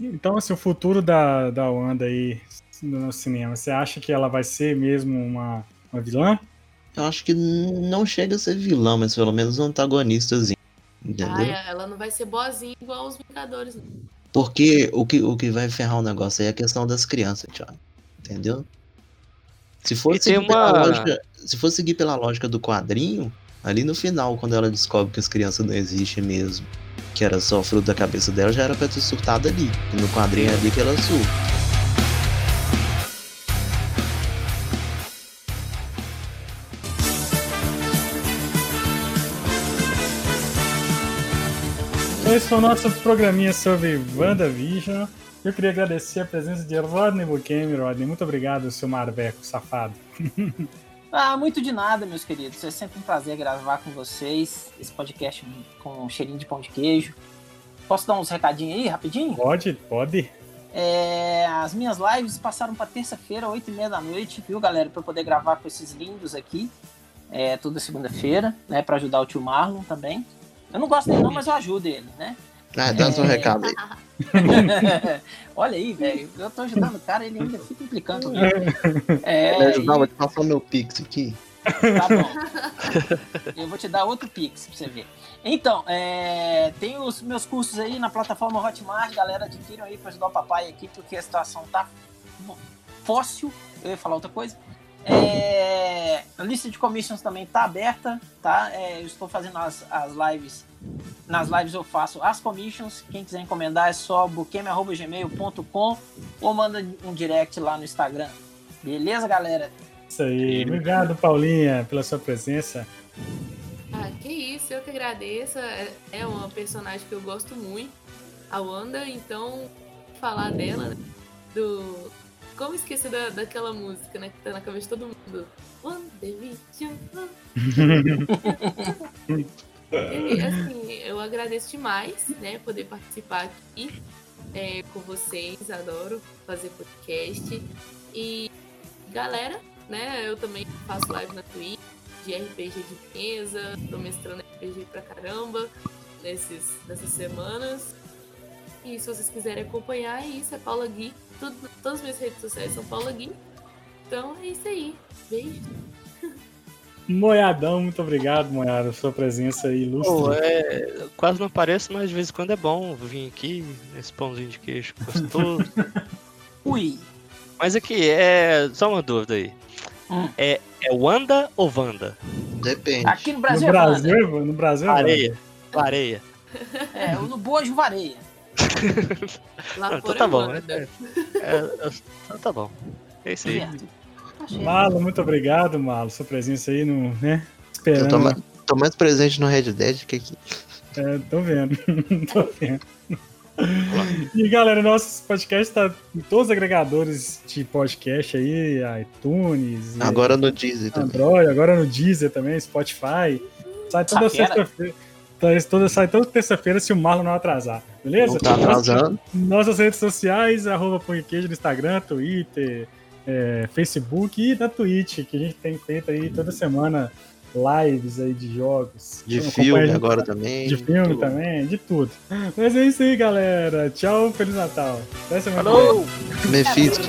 Então, assim, o futuro da, da Wanda aí no cinema, você acha que ela vai ser mesmo uma, uma vilã? Eu acho que não chega a ser vilã, mas pelo menos um antagonistazinho. Entendeu? Ah, ela não vai ser boazinha igual os Vingadores. Não. Porque o que, o que vai ferrar o negócio aí é a questão das crianças, Thiago. Entendeu? Se for, seguir uma... pela lógica, se for seguir pela lógica do quadrinho, ali no final, quando ela descobre que as crianças não existem mesmo, que era só fruto da cabeça dela, já era pra ter surtado ali. E no quadrinho é ali que ela surta. Esse foi o nosso programinha sobre WandaVision. Eu queria agradecer a presença de Rodney Bukemi. Rodney, muito obrigado, seu marveco safado. Ah, muito de nada, meus queridos. É sempre um prazer gravar com vocês esse podcast com um cheirinho de pão de queijo. Posso dar uns recadinhos aí, rapidinho? Pode, pode. É, as minhas lives passaram para terça-feira, 8 e meia da noite, viu, galera? Para poder gravar com esses lindos aqui. É, toda segunda-feira, né? Para ajudar o tio Marlon também. Eu não gosto dele, não, mas eu ajudo ele, né? Ah, dá é... um recado aí. Olha aí, velho. Eu tô ajudando o cara, ele ainda fica implicando. É, Me ajudar, e... vou te passar o meu Pix aqui. Tá bom. Eu vou te dar outro Pix pra você ver. Então, é, tem os meus cursos aí na plataforma Hotmart, galera, adquiram aí pra ajudar o papai aqui, porque a situação tá fóssil. Eu ia falar outra coisa. É, a lista de commissions também tá aberta, tá? É, eu estou fazendo as, as lives. Nas lives eu faço as commissions. Quem quiser encomendar é só buqueme.gmail.com ou manda um direct lá no Instagram. Beleza, galera? Isso aí. Obrigado, Paulinha, pela sua presença. Ah, que isso, eu que agradeço. É, é uma personagem que eu gosto muito, a Wanda, então falar dela, né, do como esquecer da, daquela música, né? Que tá na cabeça de todo mundo. One Division. e, assim, eu agradeço demais, né? Poder participar aqui é, com vocês. Adoro fazer podcast. E galera, né? Eu também faço live na Twitch de RPG de mesa. Tô mestrando RPG pra caramba nesses, nessas semanas. E se vocês quiserem acompanhar, é isso. É Paula Gui tudo, todas as minhas redes sociais são Paula Gui. Então é isso aí. Beijo. Moiadão, muito obrigado, Moiada, sua presença aí ilustre. Oh, é, quase não apareço, mas de vez em quando é bom vir aqui, esse pãozinho de queijo gostoso. Ui. Mas aqui, é só uma dúvida aí. Hum. É, é Wanda ou Wanda? Depende. Aqui no Brasil no é Brasil, Wanda. No Brasil é Vareia. Vareia. É, no Bojo Vareia. Lá então tá bom. É, é, é, então tá bom. É isso aí. Malo, muito obrigado, Malo, sua presença aí no, né? Esperando. Eu tô, mais, tô mais presente no Red Dead que aqui. É, tô vendo. tô vendo. E galera, nosso podcast está em todos os agregadores de podcast aí, iTunes. Agora no Deezer também. Android, agora no Deezer também, Spotify. Sai toda sexta-feira. Toda, sai toda terça-feira se o Marlon não atrasar. Beleza? Não tá atrasando. Nossas redes sociais, arroba Queijo no Instagram, Twitter, é, Facebook e na Twitch, que a gente tem feito aí toda semana lives aí de jogos. De filme agora também. De filme tudo. também, de tudo. Mas é isso aí, galera. Tchau, Feliz Natal. Até semana Falou! Mephisto.